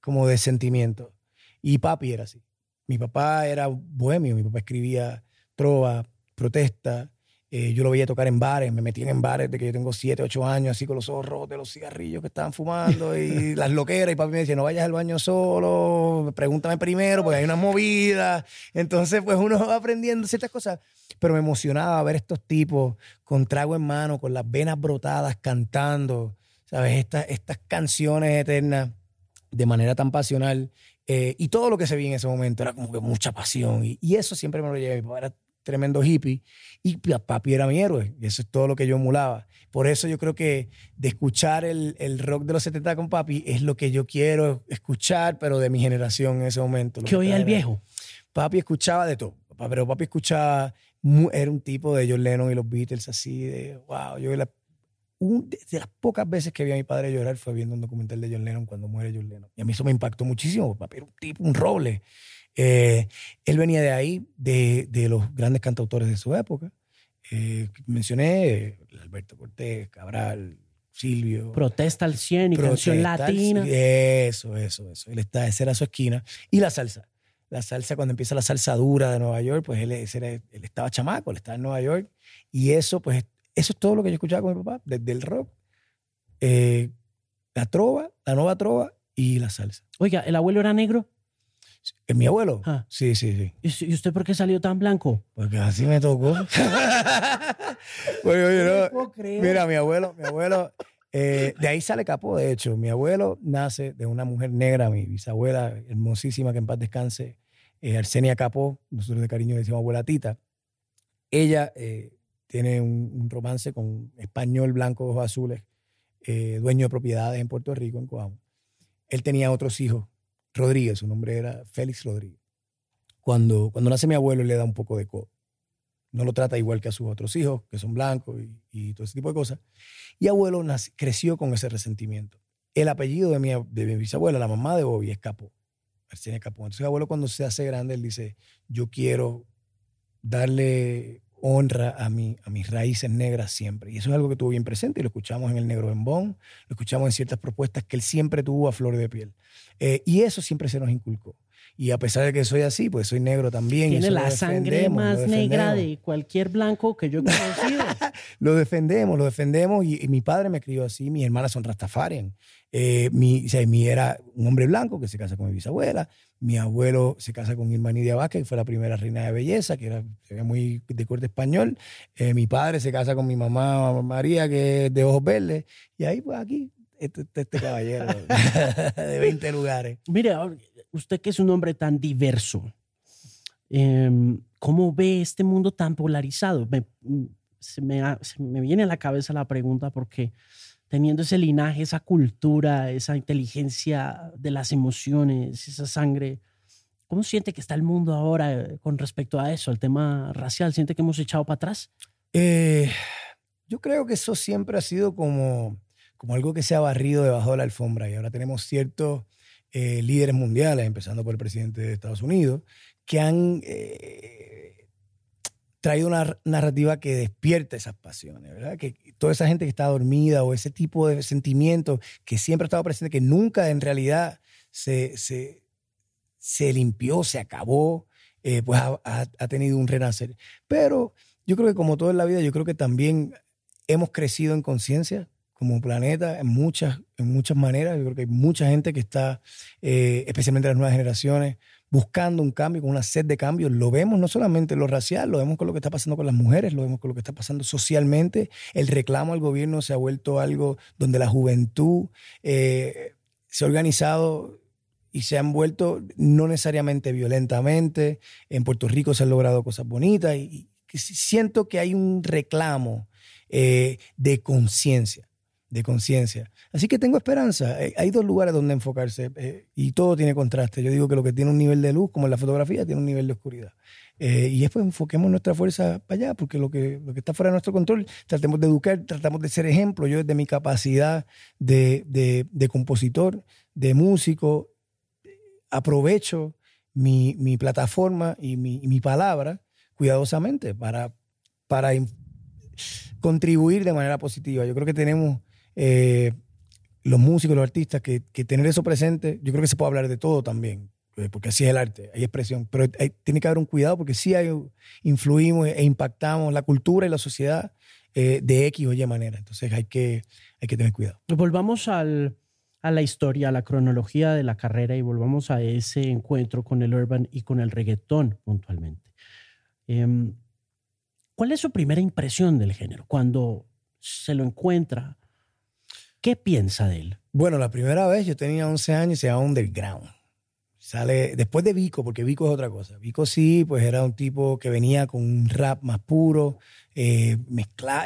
como de sentimiento. Y papi era así. Mi papá era bohemio, mi papá escribía trova, protesta, Eh, yo lo veía tocar en bares, me metían en bares de que yo tengo 7, 8 años, así con los ojos rojos de los cigarrillos que estaban fumando y las loqueras. Y papi me decía, no vayas al baño solo, pregúntame primero porque hay una movida. Entonces, pues uno va aprendiendo ciertas cosas. Pero me emocionaba ver estos tipos con trago en mano, con las venas brotadas, cantando, ¿sabes? Estas, estas canciones eternas de manera tan pasional. Eh, y todo lo que se vi en ese momento era como que mucha pasión. Y, y eso siempre me lo llevé. Mi papá era tremendo hippie y papi era mi héroe. Y eso es todo lo que yo emulaba. Por eso yo creo que de escuchar el, el rock de los 70 con papi es lo que yo quiero escuchar, pero de mi generación en ese momento. ¿Qué oía el viejo? Papi escuchaba de todo. Pero papi escuchaba, era un tipo de John Lennon y los Beatles así, de wow. Yo la, de las pocas veces que vi a mi padre llorar fue viendo un documental de John Lennon cuando muere John Lennon. Y a mí eso me impactó muchísimo. Papi era un tipo, un roble. Eh, él venía de ahí, de, de, los grandes cantautores de su época. Eh, mencioné Alberto Cortés, Cabral, Silvio. Protesta al 100 y canción latina. Eso, eso, eso. Él está, esa era su esquina. Y la salsa. La salsa, cuando empieza la salsa dura de Nueva York, pues él, él estaba chamaco, él estaba en Nueva York. Y eso, pues, eso es todo lo que yo escuchaba con mi papá, desde el rock, eh, la trova, la nueva trova y la salsa. Oiga, ¿el abuelo era negro? ¿Es mi abuelo? Ah. Sí, sí, sí. ¿Y usted por qué salió tan blanco? Porque así me tocó. oye, no, mira, mi abuelo, mi abuelo, eh, de ahí sale Capó, de hecho. Mi abuelo nace de una mujer negra, mi bisabuela hermosísima, que en paz descanse, eh, Arsenia Capó, nosotros de cariño le decimos abuela Tita. Ella eh, tiene un, romance con un español blanco, ojos azules, dueño de propiedades en Puerto Rico, en Coamo. Él tenía otros hijos Rodríguez, su nombre era Félix Rodríguez. Cuando, cuando nace mi abuelo, le da un poco de co. No lo trata igual que a sus otros hijos, que son blancos y, todo ese tipo de cosas. Y abuelo creció con ese resentimiento. El apellido de mi, bisabuela, la mamá de Bobby, escapó. escapó. Entonces, abuelo, cuando se hace grande, él dice: Yo quiero darle honra a, mi, a mis raíces negras siempre. Y eso es algo que tuvo bien presente y lo escuchamos en El Negro Bembón, lo escuchamos en ciertas propuestas que él siempre tuvo a flor de piel. Eh, y eso siempre se nos inculcó. Y a pesar de que soy así, pues soy negro también. Tiene la sangre más negra de cualquier blanco que yo he conocido. lo defendemos, lo defendemos. Y, mi padre me crió así, mis hermanas son rastafarian. Eh, mi, o sea, mi era un hombre blanco que se casa con mi bisabuela. Mi abuelo se casa con Irma Nidia Vázquez, que fue la primera reina de belleza, que era, muy de corte español. Eh, mi padre se casa con mi mamá María, que es de ojos verdes. Y ahí, pues aquí, este, este, este caballero de 20 lugares. Mire, usted que es un hombre tan diverso, em, ¿cómo ve este mundo tan polarizado? Me, se, me, me, viene a la cabeza la pregunta porque teniendo ese linaje, esa cultura, esa inteligencia de las emociones, esa sangre, ¿cómo siente que está el mundo ahora eh, con respecto a eso, al tema racial? ¿Siente que hemos echado para atrás? Eh, yo creo que eso siempre ha sido como como algo que se ha barrido debajo de la alfombra. Y ahora tenemos ciertos eh, líderes mundiales, empezando por el presidente de Estados Unidos, que han eh, traído una narrativa que despierta esas pasiones, ¿verdad? Que toda esa gente que está dormida o ese tipo de sentimientos que siempre ha estado presente, que nunca en realidad se, se, se limpió, se acabó, eh, pues ha, ha tenido un renacer. Pero yo creo que como todo en la vida, yo creo que también hemos crecido en conciencia como planeta en muchas, en muchas maneras. Yo creo que hay mucha gente que está, eh, especialmente las nuevas generaciones, buscando un cambio, con una sed de cambio. Lo vemos no solamente en lo racial, lo vemos con lo que está pasando con las mujeres, lo vemos con lo que está pasando socialmente. El reclamo al gobierno se ha vuelto algo donde la juventud eh, se ha organizado y se han vuelto no necesariamente violentamente. En Puerto Rico se han logrado cosas bonitas y, siento que hay un reclamo eh, de conciencia de conciencia. Así que tengo esperanza. Eh, hay dos lugares donde enfocarse eh, y todo tiene contraste. Yo digo que lo que tiene un nivel de luz, como en la fotografía, tiene un nivel de oscuridad. Eh, y después enfoquemos nuestra fuerza para allá, porque lo que, lo que está fuera de nuestro control, tratemos de educar, tratamos de ser ejemplo. Yo desde mi capacidad de, de, compositor, de músico, aprovecho mi, mi plataforma y mi, mi, palabra cuidadosamente para, para contribuir de manera positiva. Yo creo que tenemos eh, los músicos, los artistas, que, tener eso presente, yo creo que se puede hablar de todo también. eh, porque así es el arte, hay expresión, pero tiene que haber un cuidado porque sí influimos e impactamos la cultura y la sociedad eh, de X o Y manera. Entonces hay que, tener cuidado. Volvamos al, a la historia, a la cronología de la carrera y volvamos a ese encuentro con el urban y con el reggaetón puntualmente. Em, ¿Cuál es su primera impresión del género cuando se lo encuentra? ¿Qué piensa de él? Bueno, la primera vez yo tenía 11 años y se llama Underground. Sale después de Vico, porque Vico es otra cosa. Vico sí, pues era un tipo que venía con un rap más puro, eh,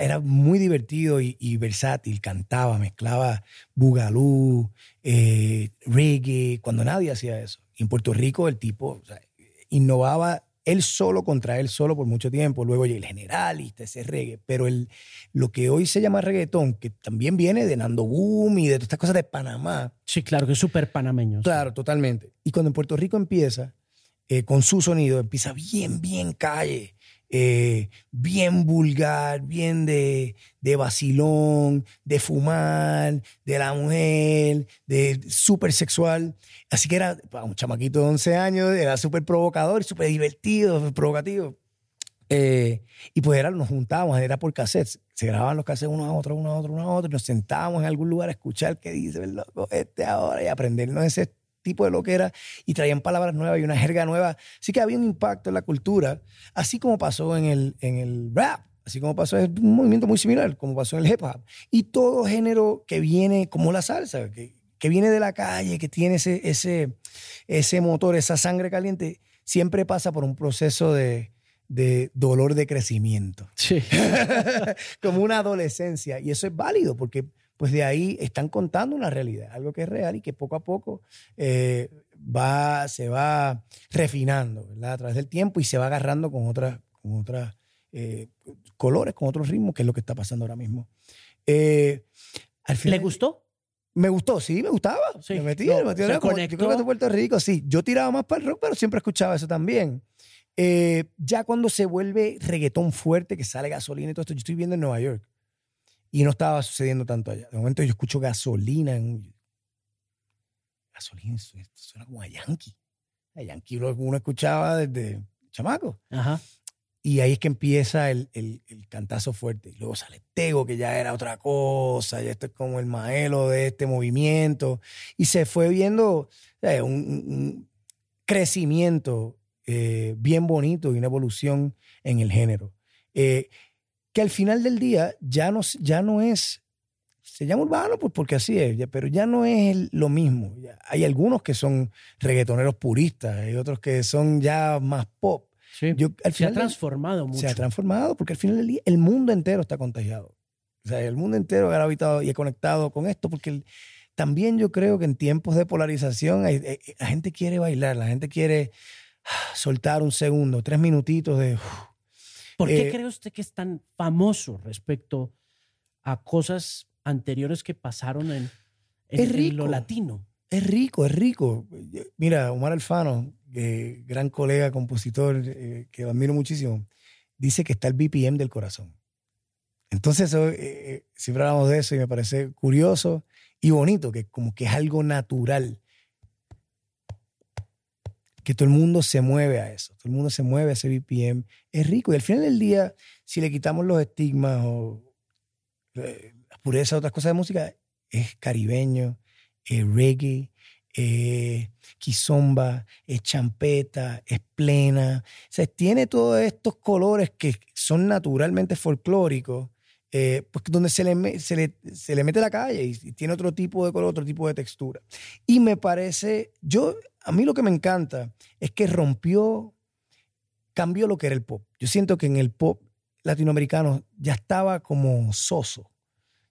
era muy divertido y, versátil, cantaba, mezclaba bugalú, eh, reggae, cuando nadie hacía eso. Y en Puerto Rico el tipo innovaba él solo contra él solo por mucho tiempo, luego el generalista, ese reggae, pero el, lo que hoy se llama reggaetón, que también viene de Nando Boom y de todas estas cosas de Panamá. Sí, claro, que es súper panameño. Claro, totalmente. Y cuando en Puerto Rico empieza, eh, con su sonido, empieza bien, bien calle, eh, bien vulgar, bien de, de vacilón, de fumar, de la mujer, de súper sexual. Así que era un chamaquito de 11 años, era súper provocador, súper divertido, provocativo. Eh, y pues era, nos juntábamos, era por cassettes. Se grababan los cassettes uno a otro, uno a otro, uno a otro, y nos sentábamos en algún lugar a escuchar qué dice el loco este ahora y aprendernos ese tipo de lo que era y traían palabras nuevas y una jerga nueva. Así que había un impacto en la cultura, así como pasó en el, en el rap, así como pasó, en un movimiento muy similar, como pasó en el hip hop. Y todo género que viene, como la salsa, que, que viene de la calle, que tiene ese, ese, ese motor, esa sangre caliente, siempre pasa por un proceso de, de dolor de crecimiento. Sí. como una adolescencia. Y eso es válido porque pues de ahí están contando una realidad, algo que es real y que poco a poco eh, va, se va refinando a través del tiempo y se va agarrando con otras con otras eh, colores, con otros ritmos, que es lo que está pasando ahora mismo. Eh, ¿Le gustó? Me gustó, sí, me gustaba. me metí, me metí yo creo que Puerto Rico, sí. Yo tiraba más para el rock, pero siempre escuchaba eso también. ya cuando se vuelve reggaetón fuerte, que sale gasolina y todo esto, yo estoy viendo en Nueva York. Y no estaba sucediendo tanto allá. De momento yo escucho gasolina. En... Gasolina, suena como a Yankee. A Yankee lo uno escuchaba desde chamaco. Ajá. Y ahí es que empieza el, el, el, cantazo fuerte. Y luego sale Tego, que ya era otra cosa. Ya esto es como el maelo de este movimiento. Y se fue viendo un, un, crecimiento eh, bien bonito y una evolución en el género. Eh, que al final del día ya no, ya no es, se llama urbano pues porque así es, pero ya no es lo mismo. Hay algunos que son reggaetoneros puristas, hay otros que son ya más pop. se ha transformado mucho. Se ha transformado porque al final del día el mundo entero está contagiado. O sea, el mundo entero ha habitado y ha conectado con esto porque también yo creo que en tiempos de polarización la gente quiere bailar, la gente quiere ah, soltar un segundo, tres minutitos de... ¿Por qué eh, cree usted que es tan famoso respecto a cosas anteriores que pasaron en, lo latino? Es rico, es rico. Mira, Omar Alfano, gran colega, compositor, eh, que admiro muchísimo, dice que está el BPM del corazón. Entonces, eh, siempre hablamos de eso y me parece curioso y bonito, que como que es algo natural que todo el mundo se mueve a eso, todo el mundo se mueve a ese BPM, es rico. Y al final del día, si le quitamos los estigmas o eh, la pureza otras cosas de música, es caribeño, es reggae, es kizomba, es champeta, es plena. O sea, tiene todos estos colores que son naturalmente folclóricos, eh, pues donde se le, se, le, se le mete la calle y, y tiene otro tipo de color, otro tipo de textura. Y me parece, yo a mí lo que me encanta es que rompió, cambió lo que era el pop. Yo siento que en el pop latinoamericano ya estaba como soso,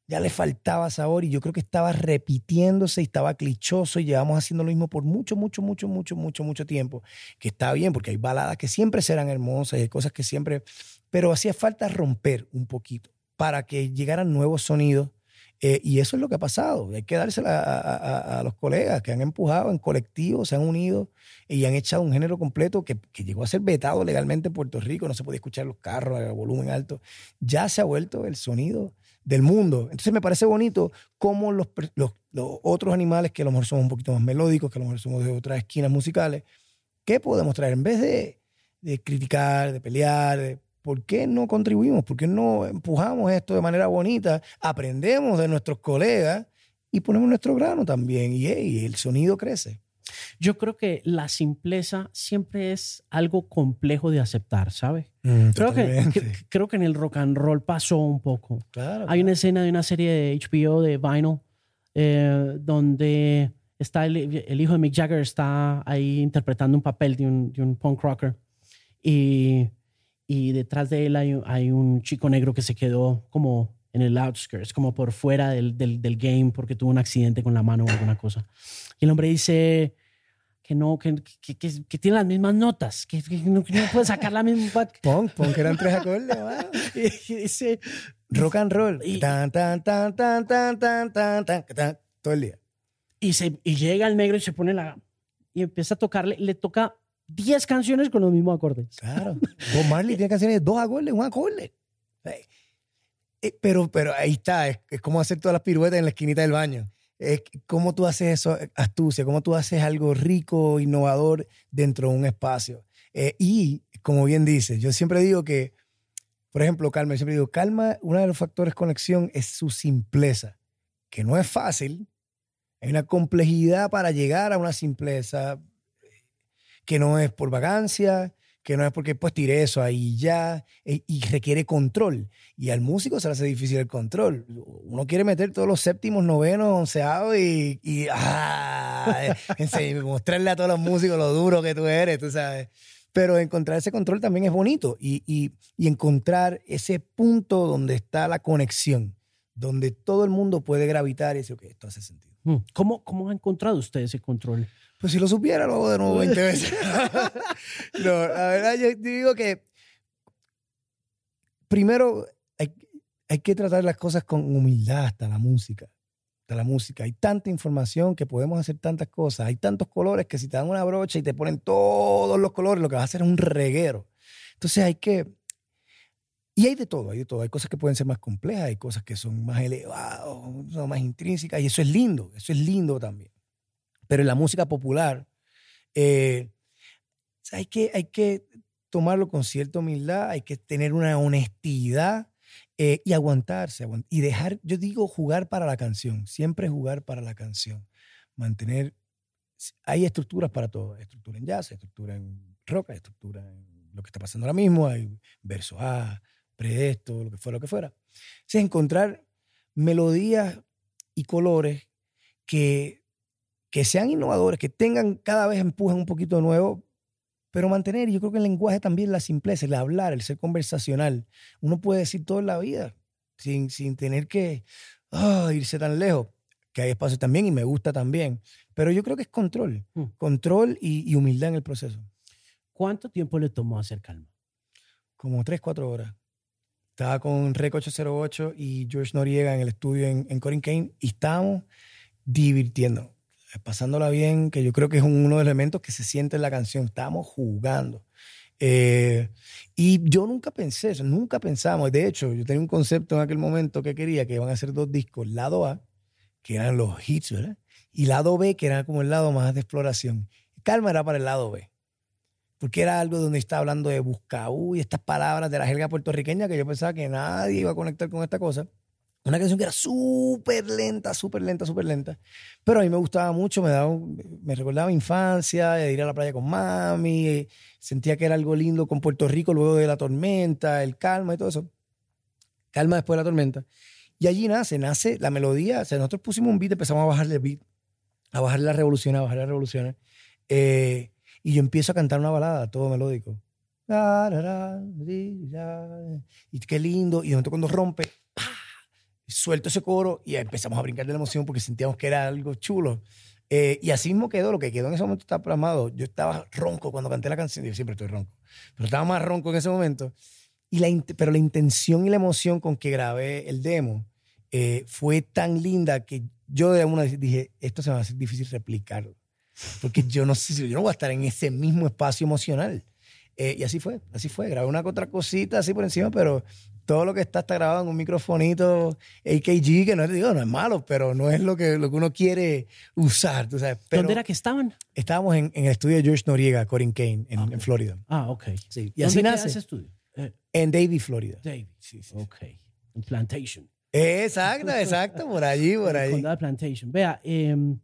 ya le faltaba sabor y yo creo que estaba repitiéndose y estaba clichoso y llevamos haciendo lo mismo por mucho, mucho, mucho, mucho, mucho, mucho tiempo, que está bien porque hay baladas que siempre serán hermosas y hay cosas que siempre, pero hacía falta romper un poquito para que llegaran nuevos sonidos eh, y eso es lo que ha pasado. Hay que dársela a, los colegas que han empujado en colectivo, se han unido y han echado un género completo que, llegó a ser vetado legalmente en Puerto Rico. No se podía escuchar los carros a volumen alto. Ya se ha vuelto el sonido del mundo. Entonces me parece bonito cómo los, los, otros animales, que a lo mejor somos un poquito más melódicos, que a lo mejor somos de otras esquinas musicales, ¿qué podemos traer? En vez de, de criticar, de pelear, de, ¿por qué no contribuimos? ¿Por qué no empujamos esto de manera bonita? Aprendemos de nuestros colegas y ponemos nuestro grano también y hey, el sonido crece. Yo creo que la simpleza siempre es algo complejo de aceptar, ¿sabes? Mm, creo, que, creo que en el rock and roll pasó un poco. Claro. Hay una escena de una serie de HBO de Vinyl eh, donde está el, el hijo de Mick Jagger está ahí interpretando un papel de un, de un punk rocker y, y detrás de él hay, hay un chico negro que se quedó como en el outskirts, como por fuera del, del, del game porque tuvo un accidente con la mano o alguna cosa. Y el hombre dice que no, que, que, que- que tiene las mismas notas, que, no, no puede sacar la misma... Punk, punk eran tres acordes, y dice, Rock and roll. Y- Tan, tan, tan, tan, tan, tan, tan, tan, tan, todo el día. Y, se, y llega el negro y se pone la... Y empieza a tocarle, le toca 10 canciones con los mismos acordes. Claro. Bob Marley tiene canciones de dos acordes, un acorde. Eh, Pero, pero ahí está, es, es como hacer todas las piruetas en la esquinita del baño. Es cómo tú haces eso, eh, astucia, cómo tú haces algo rico, innovador dentro de un espacio. Eh, y, como bien dices, yo siempre digo que, por ejemplo, Calma, yo siempre digo, Calma, uno de los factores conexión es su simpleza, que no es fácil. Hay una complejidad para llegar a una simpleza que no es por vagancia, que no es porque pues tiré eso ahí ya, e- y requiere control. Y al músico se le hace difícil el control. Uno quiere meter todos los séptimos, novenos, onceados y, y ah, mostrarle a todos los músicos lo duro que tú eres, tú sabes. Pero encontrar ese control también es bonito y, y, y encontrar ese punto donde está la conexión, donde todo el mundo puede gravitar y decir, ok, esto hace sentido. Mm. ¿Cómo, ¿Cómo ha encontrado usted ese control? Pues si lo supiera, lo hago de nuevo 20 veces. no, la verdad, yo digo que primero hay, hay que tratar las cosas con humildad hasta la música. Hasta la música. Hay tanta información que podemos hacer tantas cosas. Hay tantos colores que si te dan una brocha y te ponen todos los colores, lo que vas a hacer es un reguero. Entonces hay que... Y hay de todo, hay de todo. Hay cosas que pueden ser más complejas, hay cosas que son más elevadas, son más intrínsecas, y eso es lindo, eso es lindo también. Pero en la música popular, eh, hay, que, hay que tomarlo con cierta humildad, hay que tener una honestidad eh, y aguantarse, aguant- y dejar, yo digo, jugar para la canción, siempre jugar para la canción, mantener, hay estructuras para todo, estructura en jazz, estructura en rock, estructura en lo que está pasando ahora mismo, hay verso A, pre esto, lo que fuera, lo que fuera. Es encontrar melodías y colores que que sean innovadores, que tengan cada vez empujen un poquito de nuevo, pero mantener, yo creo que el lenguaje también, la simpleza, el hablar, el ser conversacional. Uno puede decir todo en la vida sin, sin tener que ah, irse tan lejos, que hay espacio también y me gusta también, pero yo creo que es control, Mm. control y, y humildad en el proceso. ¿Cuánto tiempo le tomó hacer calma? Como tres, cuatro horas. Estaba con Rec 808 y George Noriega en el estudio en, en Corin Kane y estábamos divirtiendo, pasándola bien, que yo creo que es uno de los elementos que se siente en la canción. Estábamos jugando. Eh, y yo nunca pensé eso, nunca pensamos. De hecho, yo tenía un concepto en aquel momento que quería que iban a ser dos discos, lado A, que eran los hits, ¿verdad? Y lado B, que era como el lado más de exploración. Calma era para el lado B porque era algo donde estaba hablando de buscaú y estas palabras de la jerga puertorriqueña que yo pensaba que nadie iba a conectar con esta cosa. Una canción que era súper lenta, súper lenta, súper lenta. Pero a mí me gustaba mucho, me, daba, me recordaba mi infancia, de ir a la playa con mami, eh, sentía que era algo lindo con Puerto Rico luego de la tormenta, el calma y todo eso. Calma después de la tormenta. Y allí nace, nace la melodía. O sea, nosotros pusimos un beat, empezamos a bajarle el beat, a bajarle las revoluciones, a bajarle las revoluciones. Eh, y yo empiezo a cantar una balada, todo melódico. Y qué lindo. Y de cuando rompe. Suelto ese coro y empezamos a brincar de la emoción porque sentíamos que era algo chulo. Eh, y así mismo quedó, lo que quedó en ese momento está plasmado. Yo estaba ronco cuando canté la canción, yo siempre estoy ronco, pero estaba más ronco en ese momento. Y la, pero la intención y la emoción con que grabé el demo eh, fue tan linda que yo de una dije, esto se me va a hacer difícil replicarlo. Porque yo no sé si yo no voy a estar en ese mismo espacio emocional. Eh, y así fue, así fue. Grabé una otra cosita así por encima, pero todo lo que está está grabado en un microfonito AKG, que no es, digo, no es malo, pero no es lo que, lo que uno quiere usar. ¿tú sabes? Pero ¿Dónde era que estaban? Estábamos en, en el estudio de George Noriega, Corin Kane, en, en Florida. Ah, ok. Sí. Y así ¿Dónde queda nace. ese estudio? Eh, En Davie, Florida. David. Ok. En Plantation. Exacto, exacto, por allí, por allí. condado Plantation. Vea, em,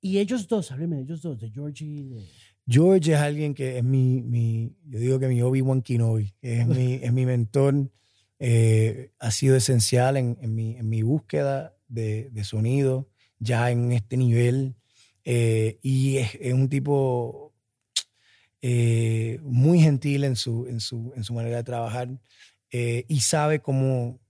y ellos dos, hábleme de ellos dos, de Georgie y de... George es alguien que es mi, mi yo digo que mi Obi-Wan Kenobi, es mi, es mi mentor, eh, ha sido esencial en, en mi, en mi búsqueda de, de sonido, ya en este nivel, eh, y es, es un tipo eh, muy gentil en su, en, su, en su manera de trabajar eh, y sabe cómo,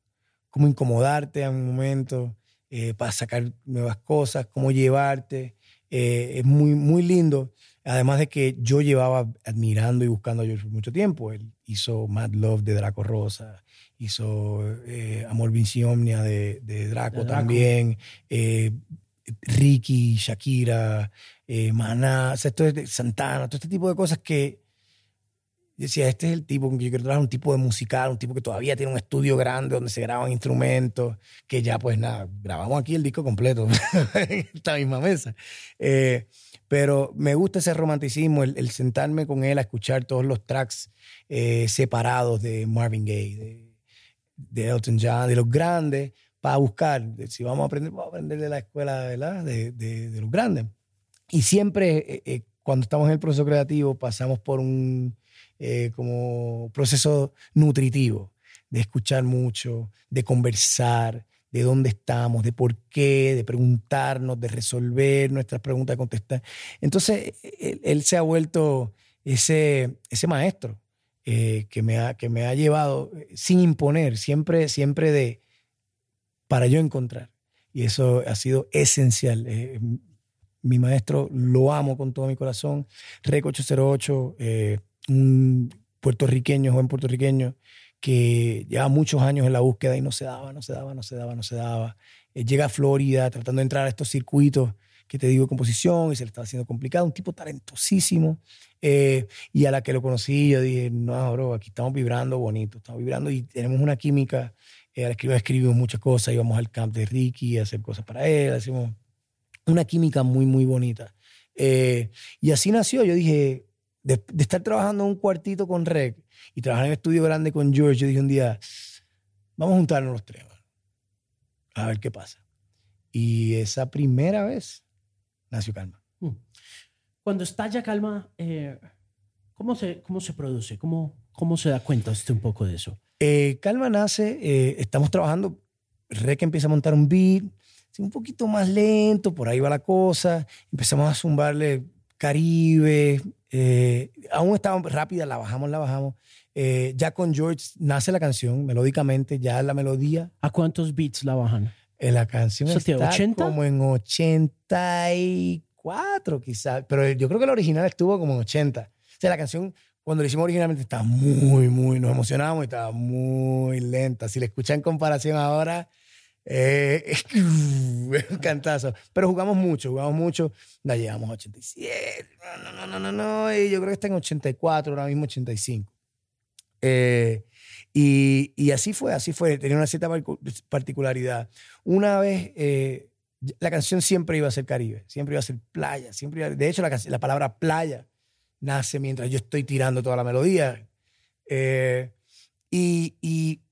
cómo incomodarte en un momento eh, para sacar nuevas cosas, cómo llevarte. Eh, es muy, muy lindo. Además de que yo llevaba admirando y buscando a George por mucho tiempo. Él hizo Mad Love de Draco Rosa, hizo eh, Amor Vinciomnia de, de Draco De Draco. también, eh, Ricky, Shakira, eh, Maná, o sea, esto es de Santana, todo este tipo de cosas que yo decía, este es el tipo que yo quiero trabajar, un tipo de musical, un tipo que todavía tiene un estudio grande donde se graban instrumentos, que ya pues nada, grabamos aquí el disco completo en esta misma mesa. Eh, pero me gusta ese romanticismo, el, sentarme con él a escuchar todos los tracks eh, separados de Marvin Gaye, de, Elton John, de los grandes, para buscar, si vamos a aprender, vamos a aprender de la escuela ¿verdad? De, de, los grandes. Y siempre, eh, cuando estamos en el proceso creativo, pasamos por un eh, como proceso nutritivo, de escuchar mucho, de conversar, de dónde estamos, de por qué, de preguntarnos, de resolver nuestras preguntas, de contestar. Entonces, él, se ha vuelto ese, ese maestro eh, que, me ha, que me ha llevado eh, sin imponer, siempre, siempre de para yo encontrar. Y eso ha sido esencial. Mi maestro lo amo con todo mi corazón. Rec 808, eh, un puertorriqueño, joven puertorriqueño, que lleva muchos años en la búsqueda y no se daba, no se daba, no se daba, no se daba. Eh, llega a Florida tratando de entrar a estos circuitos que te digo de composición y se le estaba haciendo complicado. Un tipo talentosísimo. eh, y a la que lo conocí, yo dije, no, bro, aquí estamos vibrando bonito, estamos vibrando y tenemos una química. Eh, al escribir escribimos muchas cosas, íbamos al camp de Ricky a hacer cosas para él, hacemos una química muy, muy bonita. Eh, y así nació. Yo dije, de, de estar trabajando en un cuartito con Rec y trabajar en el estudio grande con George, yo dije un día, vamos a juntarnos los tres, a ver qué pasa. Y esa primera vez nació Calma. Cuando estalla calma, eh, ¿cómo, se, ¿cómo se produce? ¿Cómo, ¿Cómo se da cuenta usted un poco de eso? Eh, Calma nace, eh, estamos trabajando, Rec empieza a montar un beat, un poquito más lento, por ahí va la cosa, empezamos a zumbarle Caribe, eh, aún estaba rápida, la bajamos, la bajamos. Eh, ya con George nace la canción melódicamente, ya la melodía, ¿A cuántos beats la bajan? eh, la canción ¿Eso está tiene 80? como en 84 quizás, pero yo creo que la original estuvo como en 80. O sea, la canción cuando la hicimos originalmente estaba muy, muy, nos emocionábamos y estaba muy lenta. Si la escuchan en comparación ahora, eh, un cantazo. Pero jugamos mucho, jugamos mucho. La llevamos a 87. No, no, no, no, no. Y yo creo que está en 84, ahora mismo 85. Eh, y, y así fue, así fue. Tenía una cierta par- particularidad. Una vez, eh, la canción siempre iba a ser Caribe, siempre iba a ser playa, siempre iba- de hecho la, la palabra playa nace mientras yo estoy tirando toda la melodía. Eh, y, y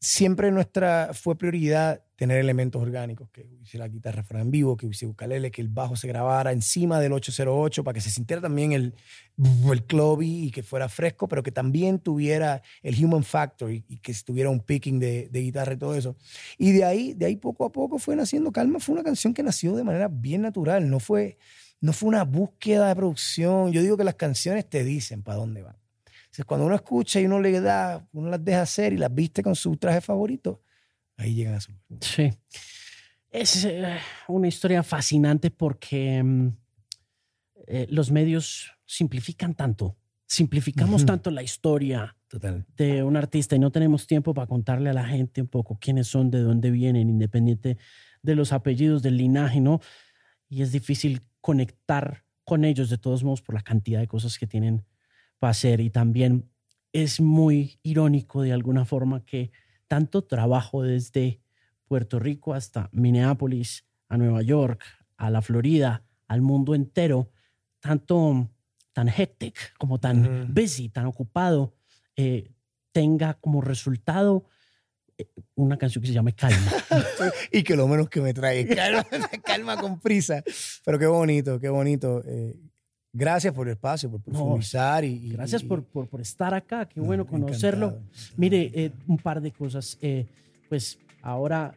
siempre nuestra fue prioridad tener elementos orgánicos, que hubiese la guitarra fuera en vivo, que hubiese ukulele, que el bajo se grabara encima del 808 para que se sintiera también el, el clubby y que fuera fresco, pero que también tuviera el human factor y, y que tuviera un picking de, de guitarra y todo eso. Y de ahí, de ahí poco a poco fue naciendo Calma. Fue una canción que nació de manera bien natural, no fue, no fue una búsqueda de producción. Yo digo que las canciones te dicen para dónde van. Entonces, cuando uno escucha y uno le da, uno las deja hacer y las viste con su traje favorito, ahí llegan a su. Sí. Es eh, una historia fascinante porque mm, eh, los medios simplifican tanto. Simplificamos tanto la historia Total. de un artista y no tenemos tiempo para contarle a la gente un poco quiénes son, de dónde vienen, independiente de los apellidos, del linaje, ¿no? Y es difícil conectar con ellos de todos modos por la cantidad de cosas que tienen para hacer y también es muy irónico de alguna forma que tanto trabajo desde Puerto Rico hasta Minneapolis, a Nueva York, a la Florida, al mundo entero, tanto tan hectic, como tan busy, tan ocupado, eh, tenga como resultado eh, una canción que se llame Calma. y que lo menos que me trae, calma, calma con prisa. Pero qué bonito, qué bonito. Eh, gracias por el espacio, por profundizar. y, gracias por, por, por, estar acá, qué bueno conocerlo. Mire, un par de cosas. pues ahora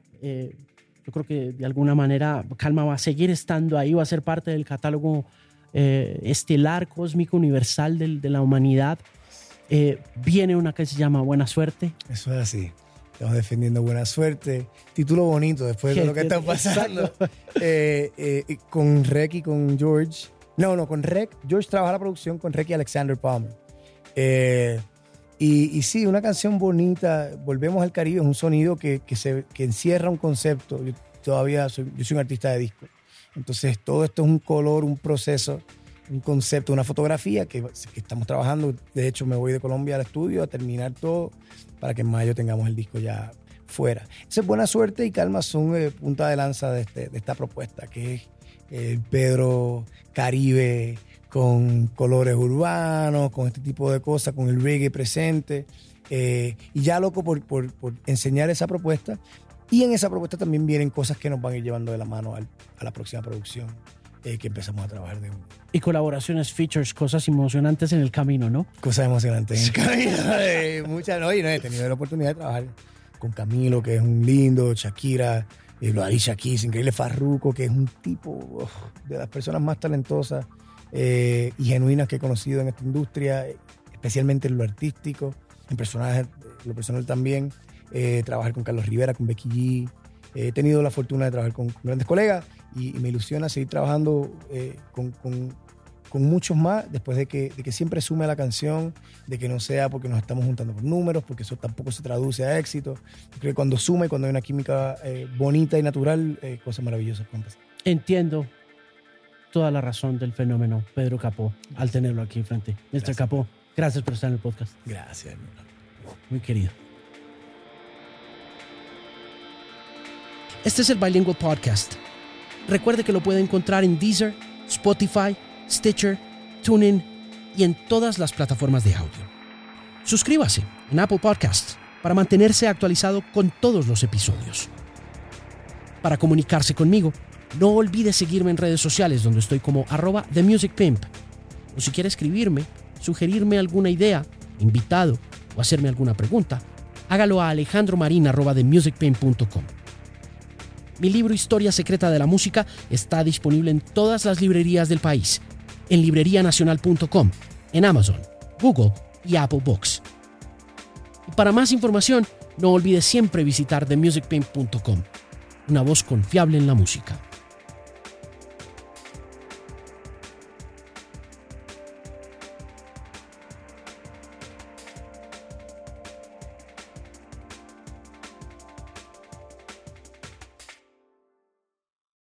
yo creo que de alguna manera Calma va a seguir estando ahí, va a ser parte del catálogo eh, estelar, cósmico, universal de, la humanidad. Eh, viene una que se llama Buena Suerte. Eso es así. Estamos defendiendo Buena Suerte. Título bonito después de lo que está pasando. Eh, con Rek y con George. No, no, con Rek. George trabaja la producción con Rek y Alexander Palmer. Y, sí, una canción bonita, Volvemos al Caribe, es un sonido que, que encierra un concepto. Yo todavía soy, yo soy un artista de disco. Entonces, todo esto es un color, un proceso, un concepto, una fotografía que, estamos trabajando. De hecho, me voy de Colombia al estudio a terminar todo para que en mayo tengamos el disco ya fuera. Esa es buena suerte y calma son eh, punta de lanza de, este, esta propuesta, que el Pedro Caribe con colores urbanos, con este tipo de cosas, con el reggae presente. Eh, y ya loco por, por, por enseñar esa propuesta y en esa propuesta también vienen cosas que nos van a ir llevando de la mano a la próxima producción eh, que empezamos a trabajar de Y colaboraciones, features, cosas emocionantes en el camino, ¿no? Cosas emocionantes en el camino. Eh, muchas, no, y no he tenido la oportunidad de trabajar con Camilo, que es un lindo, Shakira, y lo Alicia Keys, increíble Farruko, que es un tipo de las personas más talentosas eh, y genuinas que he conocido en esta industria, especialmente en lo artístico, en personajes, lo personal también eh, trabajar con Carlos Rivera, con Becky G. he tenido la fortuna de trabajar con, grandes colegas y, me ilusiona seguir trabajando eh, con, con, muchos más después de que, de que siempre sume a la canción, de que no sea porque nos estamos juntando por números, porque eso tampoco se traduce a éxito. creo que cuando sume, cuando hay una química eh, bonita y natural, cosas maravillosas pueden pasar. Entiendo toda la razón del fenómeno Pedro Capó al tenerlo aquí enfrente. Mr. Capó, gracias por estar en el podcast. Gracias, Muy querido. Este es el Bilingual Podcast. Recuerde que lo puede encontrar en Deezer, Spotify, Stitcher, TuneIn y en todas las plataformas de audio. Suscríbase en Apple Podcasts para mantenerse actualizado con todos los episodios. Para comunicarse conmigo, no olvide seguirme en redes sociales donde estoy como arroba TheMusicPimp. O si quiere escribirme, sugerirme alguna idea, invitado o hacerme alguna pregunta, hágalo a alejandromarin.com. Mi libro Historia Secreta de la Música está disponible en todas las librerías del país, en librerianacional.com, en Amazon, Google y Apple Books. Y para más información, no olvides siempre visitar themusicpimp.com, una voz confiable en la música.